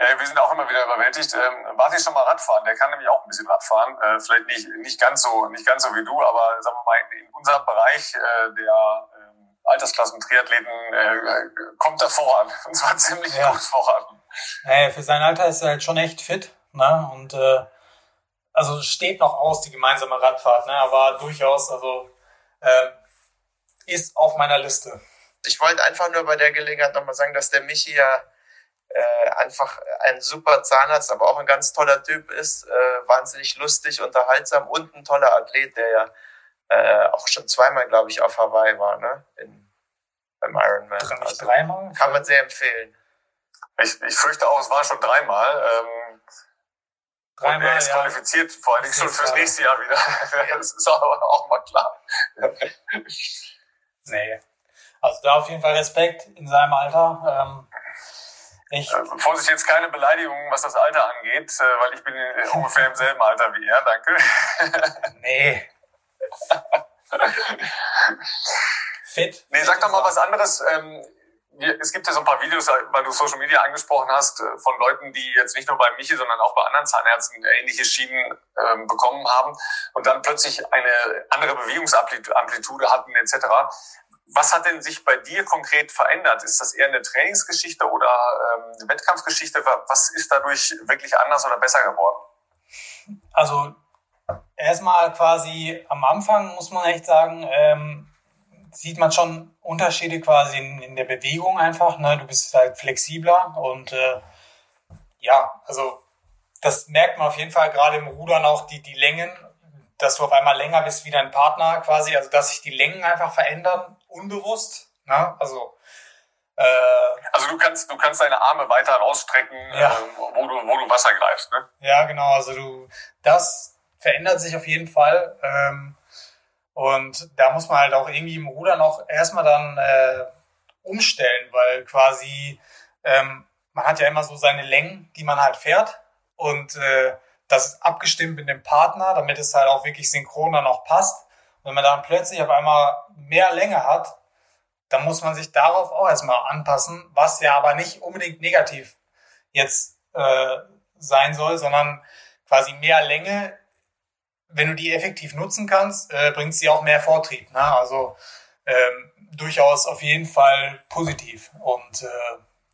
ja, wir sind auch immer wieder überwältigt. Ähm, wart ihr schon mal Radfahren? Der kann nämlich auch ein bisschen Radfahren. Äh, vielleicht nicht, nicht ganz so, nicht ganz so wie du, aber sagen wir mal, in unserem Bereich äh, der äh, Altersklassen-Triathleten äh, kommt er voran. Und zwar ziemlich ja. gut voran. Naja, für sein Alter ist er halt schon echt fit. Ne? Und äh, also steht noch aus, die gemeinsame Radfahrt, ne? aber durchaus, also äh, ist auf meiner Liste. Ich wollte einfach nur bei der Gelegenheit nochmal sagen, dass der Michi ja äh, einfach ein super Zahnarzt, aber auch ein ganz toller Typ ist, äh, wahnsinnig lustig, unterhaltsam und ein toller Athlet, der ja äh, auch schon zweimal, glaube ich, auf Hawaii war, ne? In, beim Ironman. Also, dreimal? Kann man sehr empfehlen. Ich, ich fürchte auch, es war schon dreimal. Ähm, dreimal. Und er ist ja. qualifiziert, vor allen Dingen schon fürs nächste Jahr wieder. das ist aber auch mal klar. nee. Also da auf jeden Fall Respekt in seinem Alter. Ähm, Echt? Äh, Vorsicht, jetzt keine Beleidigung, was das Alter angeht, äh, weil ich bin ungefähr im selben Alter wie er, danke. nee. Fit. Nee, sag doch mal was anderes. Ähm, es gibt ja so ein paar Videos, weil du Social Media angesprochen hast, äh, von Leuten, die jetzt nicht nur bei Michi, sondern auch bei anderen Zahnärzten ähnliche Schienen ähm, bekommen haben und dann plötzlich eine andere Bewegungsamplitude hatten etc. Was hat denn sich bei dir konkret verändert? Ist das eher eine Trainingsgeschichte oder ähm, eine Wettkampfgeschichte? Was ist dadurch wirklich anders oder besser geworden? Also erstmal quasi am Anfang muss man echt sagen, ähm, sieht man schon Unterschiede quasi in, in der Bewegung einfach. Ne? Du bist halt flexibler und äh, ja, also das merkt man auf jeden Fall gerade im Rudern auch die, die Längen, dass du auf einmal länger bist wie dein Partner quasi, also dass sich die Längen einfach verändern unbewusst. Ne? Also äh, also du kannst, du kannst deine Arme weiter rausstrecken, ja. äh, wo, du, wo du Wasser greifst, ne? Ja, genau. Also du, das verändert sich auf jeden Fall. Ähm, und da muss man halt auch irgendwie im Ruder noch erstmal dann äh, umstellen, weil quasi ähm, man hat ja immer so seine Längen, die man halt fährt. Und äh, das ist abgestimmt mit dem Partner, damit es halt auch wirklich synchron dann auch passt. Wenn man dann plötzlich auf einmal mehr Länge hat, dann muss man sich darauf auch erstmal anpassen, was ja aber nicht unbedingt negativ jetzt äh, sein soll, sondern quasi mehr Länge, wenn du die effektiv nutzen kannst, äh, bringt sie auch mehr Vortrieb. Ne? Also ähm, durchaus auf jeden Fall positiv und äh,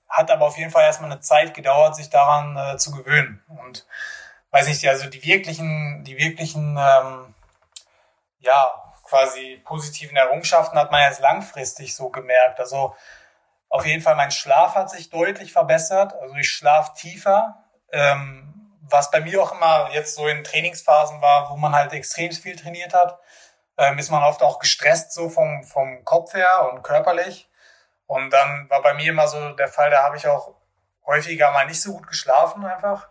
hat aber auf jeden Fall erstmal eine Zeit gedauert, sich daran äh, zu gewöhnen. Und weiß nicht, also die wirklichen, die wirklichen ähm, ja, quasi positiven Errungenschaften hat man jetzt langfristig so gemerkt. Also auf jeden Fall mein Schlaf hat sich deutlich verbessert. Also ich schlafe tiefer. Ähm, was bei mir auch immer jetzt so in Trainingsphasen war, wo man halt extrem viel trainiert hat, ähm, ist man oft auch gestresst so vom, vom Kopf her und körperlich. Und dann war bei mir immer so der Fall, da habe ich auch häufiger mal nicht so gut geschlafen einfach.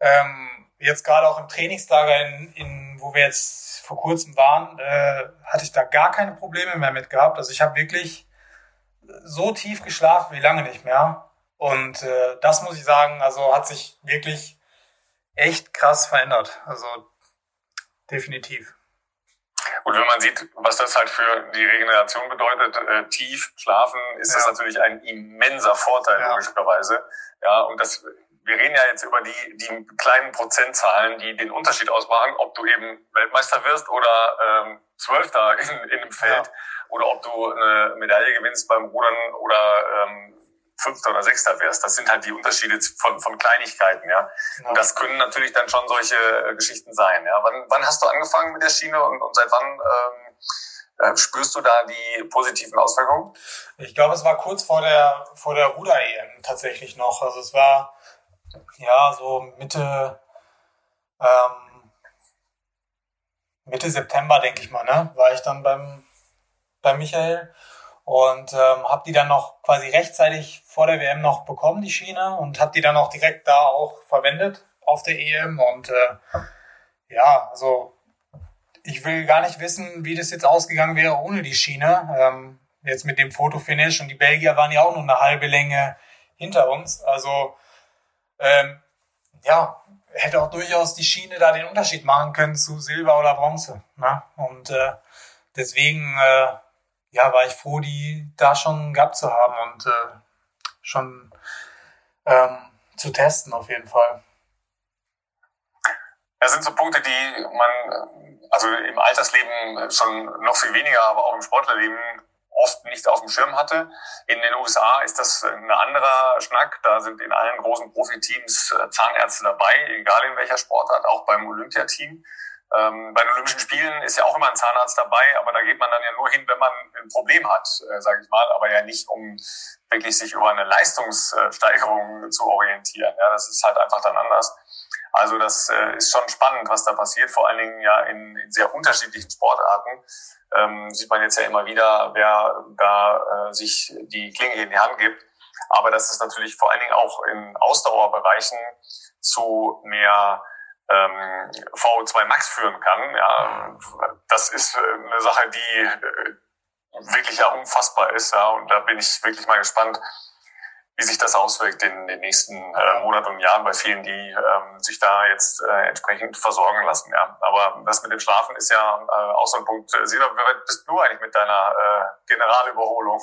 Ähm, jetzt gerade auch im Trainingslager, in, in, wo wir jetzt vor kurzem waren, äh, hatte ich da gar keine Probleme mehr mit gehabt. Also ich habe wirklich so tief geschlafen wie lange nicht mehr. Und äh, das muss ich sagen, also hat sich wirklich echt krass verändert. Also definitiv. Und wenn man sieht, was das halt für die Regeneration bedeutet, äh, tief schlafen, ist ja. das natürlich ein immenser Vorteil, ja. logischerweise. Ja, und das wir reden ja jetzt über die, die kleinen Prozentzahlen, die den Unterschied ausmachen, ob du eben Weltmeister wirst oder ähm, Zwölfter in, in dem Feld ja. oder ob du eine Medaille gewinnst beim Rudern oder ähm, Fünfter oder Sechster wärst. Das sind halt die Unterschiede von, von Kleinigkeiten, ja. ja. Und das können natürlich dann schon solche äh, Geschichten sein, ja. Wann, wann hast du angefangen mit der Schiene und, und seit wann ähm, äh, spürst du da die positiven Auswirkungen? Ich glaube, es war kurz vor der vor der Ruder-EM tatsächlich noch. Also es war ja, so Mitte, ähm, Mitte September, denke ich mal, ne, war ich dann beim, bei Michael und ähm, habe die dann noch quasi rechtzeitig vor der WM noch bekommen, die Schiene, und habe die dann auch direkt da auch verwendet auf der EM. Und äh, ja, also ich will gar nicht wissen, wie das jetzt ausgegangen wäre ohne die Schiene. Ähm, jetzt mit dem Fotofinish und die Belgier waren ja auch nur eine halbe Länge hinter uns. Also ähm, ja, hätte auch durchaus die Schiene da den Unterschied machen können zu Silber oder Bronze. Ne? Und äh, deswegen äh, ja, war ich froh, die da schon gehabt zu haben und äh, schon ähm, zu testen auf jeden Fall. Das sind so Punkte, die man also im Altersleben schon noch viel weniger, aber auch im Sportlerleben oft nicht auf dem Schirm hatte. In den USA ist das ein anderer Schnack. Da sind in allen großen Profiteams äh, Zahnärzte dabei, egal in welcher Sportart, auch beim Olympiateam. Ähm, bei den Olympischen Spielen ist ja auch immer ein Zahnarzt dabei, aber da geht man dann ja nur hin, wenn man ein Problem hat, äh, sage ich mal, aber ja nicht, um wirklich sich über eine Leistungssteigerung zu orientieren. Ja, das ist halt einfach dann anders. Also das äh, ist schon spannend, was da passiert, vor allen Dingen ja in, in sehr unterschiedlichen Sportarten. Ähm, sieht man jetzt ja immer wieder, wer da äh, sich die Klinge in die Hand gibt. Aber dass es natürlich vor allen Dingen auch in Ausdauerbereichen zu mehr ähm, VO2 Max führen kann. Ja, das ist äh, eine Sache, die äh, wirklich ja unfassbar ist. Ja, und da bin ich wirklich mal gespannt, wie sich das auswirkt in den nächsten äh, Monaten und Jahren bei vielen, die ähm, sich da jetzt äh, entsprechend versorgen lassen. Ja. Aber das mit dem Schlafen ist ja äh, auch so ein Punkt. Sina, wer bist du eigentlich mit deiner äh, Generalüberholung?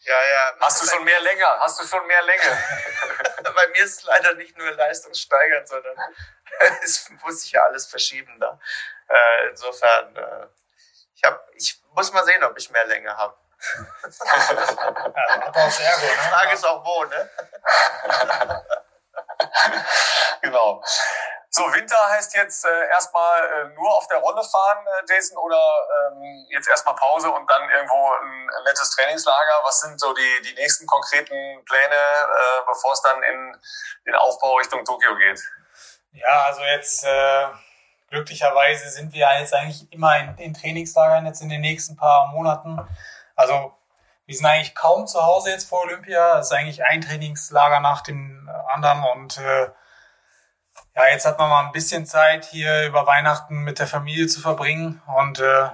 Ja, ja. Hast du schon mehr Länge? Hast du schon mehr Länge? Bei mir ist es leider nicht nur leistungssteigernd, sondern es muss sich ja alles verschieben da. Äh, insofern, äh, ich, hab, ich muss mal sehen, ob ich mehr Länge habe. ja, sehr gut, ne? Die Frage ist auch wo, ne? genau. So, Winter heißt jetzt äh, erstmal äh, nur auf der Rolle fahren, äh, Jason, oder ähm, jetzt erstmal Pause und dann irgendwo ein, nettes Trainingslager? Was sind so die, die nächsten konkreten Pläne, äh, bevor es dann in den Aufbau Richtung Tokio geht? Ja, also jetzt äh, glücklicherweise sind wir jetzt eigentlich immer in, in Trainingslagern jetzt in den nächsten paar Monaten. Also wir sind eigentlich kaum zu Hause jetzt vor Olympia. Es ist eigentlich ein Trainingslager nach dem anderen und äh, ja, jetzt hat man mal ein bisschen Zeit, hier über Weihnachten mit der Familie zu verbringen. Und äh,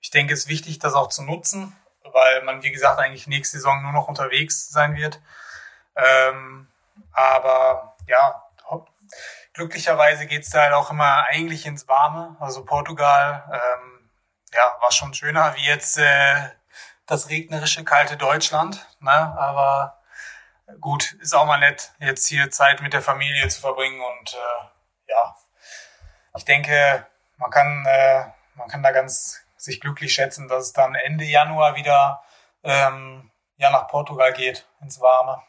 ich denke, es ist wichtig, das auch zu nutzen, weil man, wie gesagt, eigentlich nächste Saison nur noch unterwegs sein wird. Ähm, aber ja, glücklicherweise geht's da halt auch immer eigentlich ins Warme. Also Portugal, ähm, ja, war schon schöner wie jetzt äh, das regnerische, kalte Deutschland. Ne? Aber gut, ist auch mal nett, jetzt hier Zeit mit der Familie zu verbringen und äh, ja, ich denke, man kann, äh, man kann da ganz sich glücklich schätzen, dass es dann Ende Januar wieder ähm, ja, nach Portugal geht, ins Warme.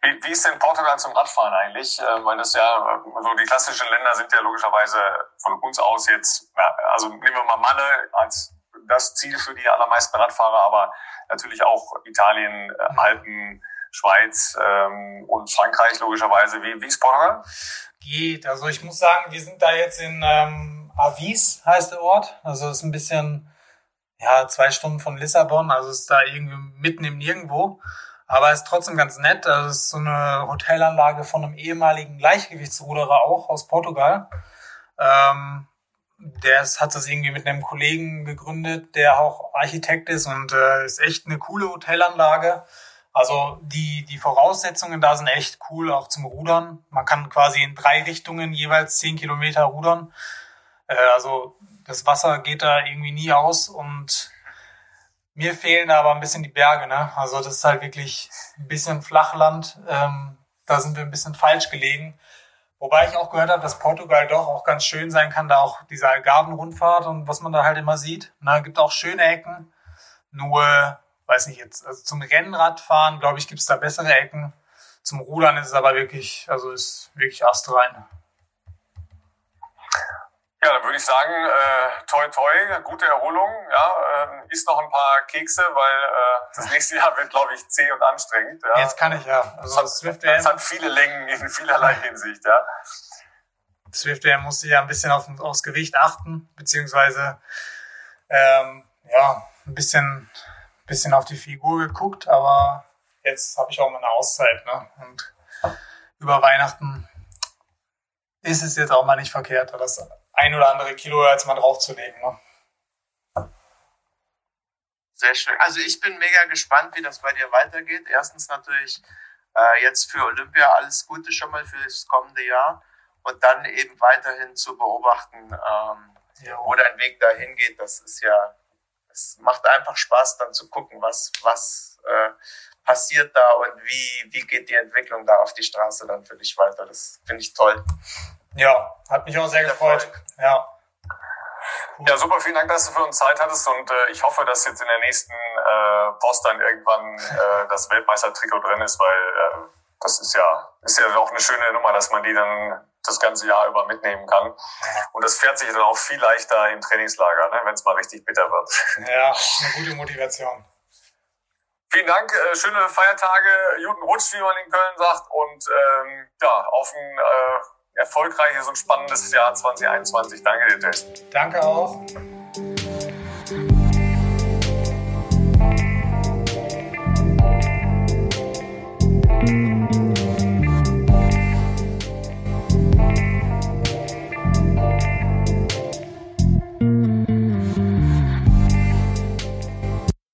Wie, wie ist denn Portugal zum Radfahren eigentlich? Äh, weil das ja, so die klassischen Länder sind ja logischerweise von uns aus jetzt, also nehmen wir mal Malle als das Ziel für die allermeisten Radfahrer, aber natürlich auch Italien, mhm. Alpen, Schweiz ähm, und Frankreich logischerweise. Wie, wie ist Portugal? Geht. Also ich muss sagen, wir sind da jetzt in ähm, Avis, heißt der Ort. Also ist ein bisschen, ja, zwei Stunden von Lissabon. Also ist da irgendwie mitten im Nirgendwo. Aber ist trotzdem ganz nett. Also ist so eine Hotelanlage von einem ehemaligen Gleichgewichtsruderer auch aus Portugal. Ähm, der ist, hat das irgendwie mit einem Kollegen gegründet, der auch Architekt ist und äh, ist echt eine coole Hotelanlage. Also die, die Voraussetzungen da sind echt cool, auch zum Rudern. Man kann quasi in drei Richtungen jeweils zehn Kilometer rudern. Äh, also das Wasser geht da irgendwie nie aus und mir fehlen aber ein bisschen die Berge. Ne? Also das ist halt wirklich ein bisschen Flachland. Ähm, da sind wir ein bisschen falsch gelegen. Wobei ich auch gehört habe, dass Portugal doch auch ganz schön sein kann, da auch diese Algarven-Rundfahrt und was man da halt immer sieht. Ne, gibt auch schöne Ecken. Nur, weiß nicht jetzt, also zum Rennradfahren, glaube ich, gibt's da bessere Ecken. Zum Rudern ist es aber wirklich, also ist wirklich astrein. Ja, dann würde ich sagen, äh, toi toi, gute Erholung. Ja, äh, isst noch ein paar Kekse, weil äh, das nächste Jahr wird, glaube ich, zäh und anstrengend. Ja. Jetzt kann ich ja. Also das, hat, das hat viele Längen in vielerlei Hinsicht. Ja. Swift Air musste ja ein bisschen auf, aufs Gewicht achten, beziehungsweise ähm, ja, ein bisschen, bisschen auf die Figur geguckt, aber jetzt habe ich auch mal eine Auszeit. Ne? Und über Weihnachten ist es jetzt auch mal nicht verkehrt, das ein oder andere Kilo jetzt mal draufzulegen. Ne? Sehr schön. Also ich bin mega gespannt, wie das bei dir weitergeht. Erstens natürlich äh, jetzt für Olympia alles Gute schon mal für das kommende Jahr und dann eben weiterhin zu beobachten, ähm, ja. wo dein Weg dahin geht. Das ist ja, es macht einfach Spaß, dann zu gucken, was, was äh, passiert da und wie, wie geht die Entwicklung da auf die Straße dann für dich weiter. Das finde ich toll. Ja, hat mich auch sehr gefreut. Ja. Ja, super, vielen Dank, dass du für uns Zeit hattest und äh, ich hoffe, dass jetzt in der nächsten äh, Post dann irgendwann äh, das Weltmeistertrikot drin ist, weil äh, das ist ja, ist ja auch eine schöne Nummer, dass man die dann das ganze Jahr über mitnehmen kann. Und das fährt sich dann auch viel leichter im Trainingslager, ne, wenn es mal richtig bitter wird. Ja, eine gute Motivation. Vielen Dank, äh, schöne Feiertage, guten Rutsch, wie man in Köln sagt, und ähm, ja, auf ein äh, erfolgreiches und spannendes Jahr 2021. Danke dir, Tess. Danke auch.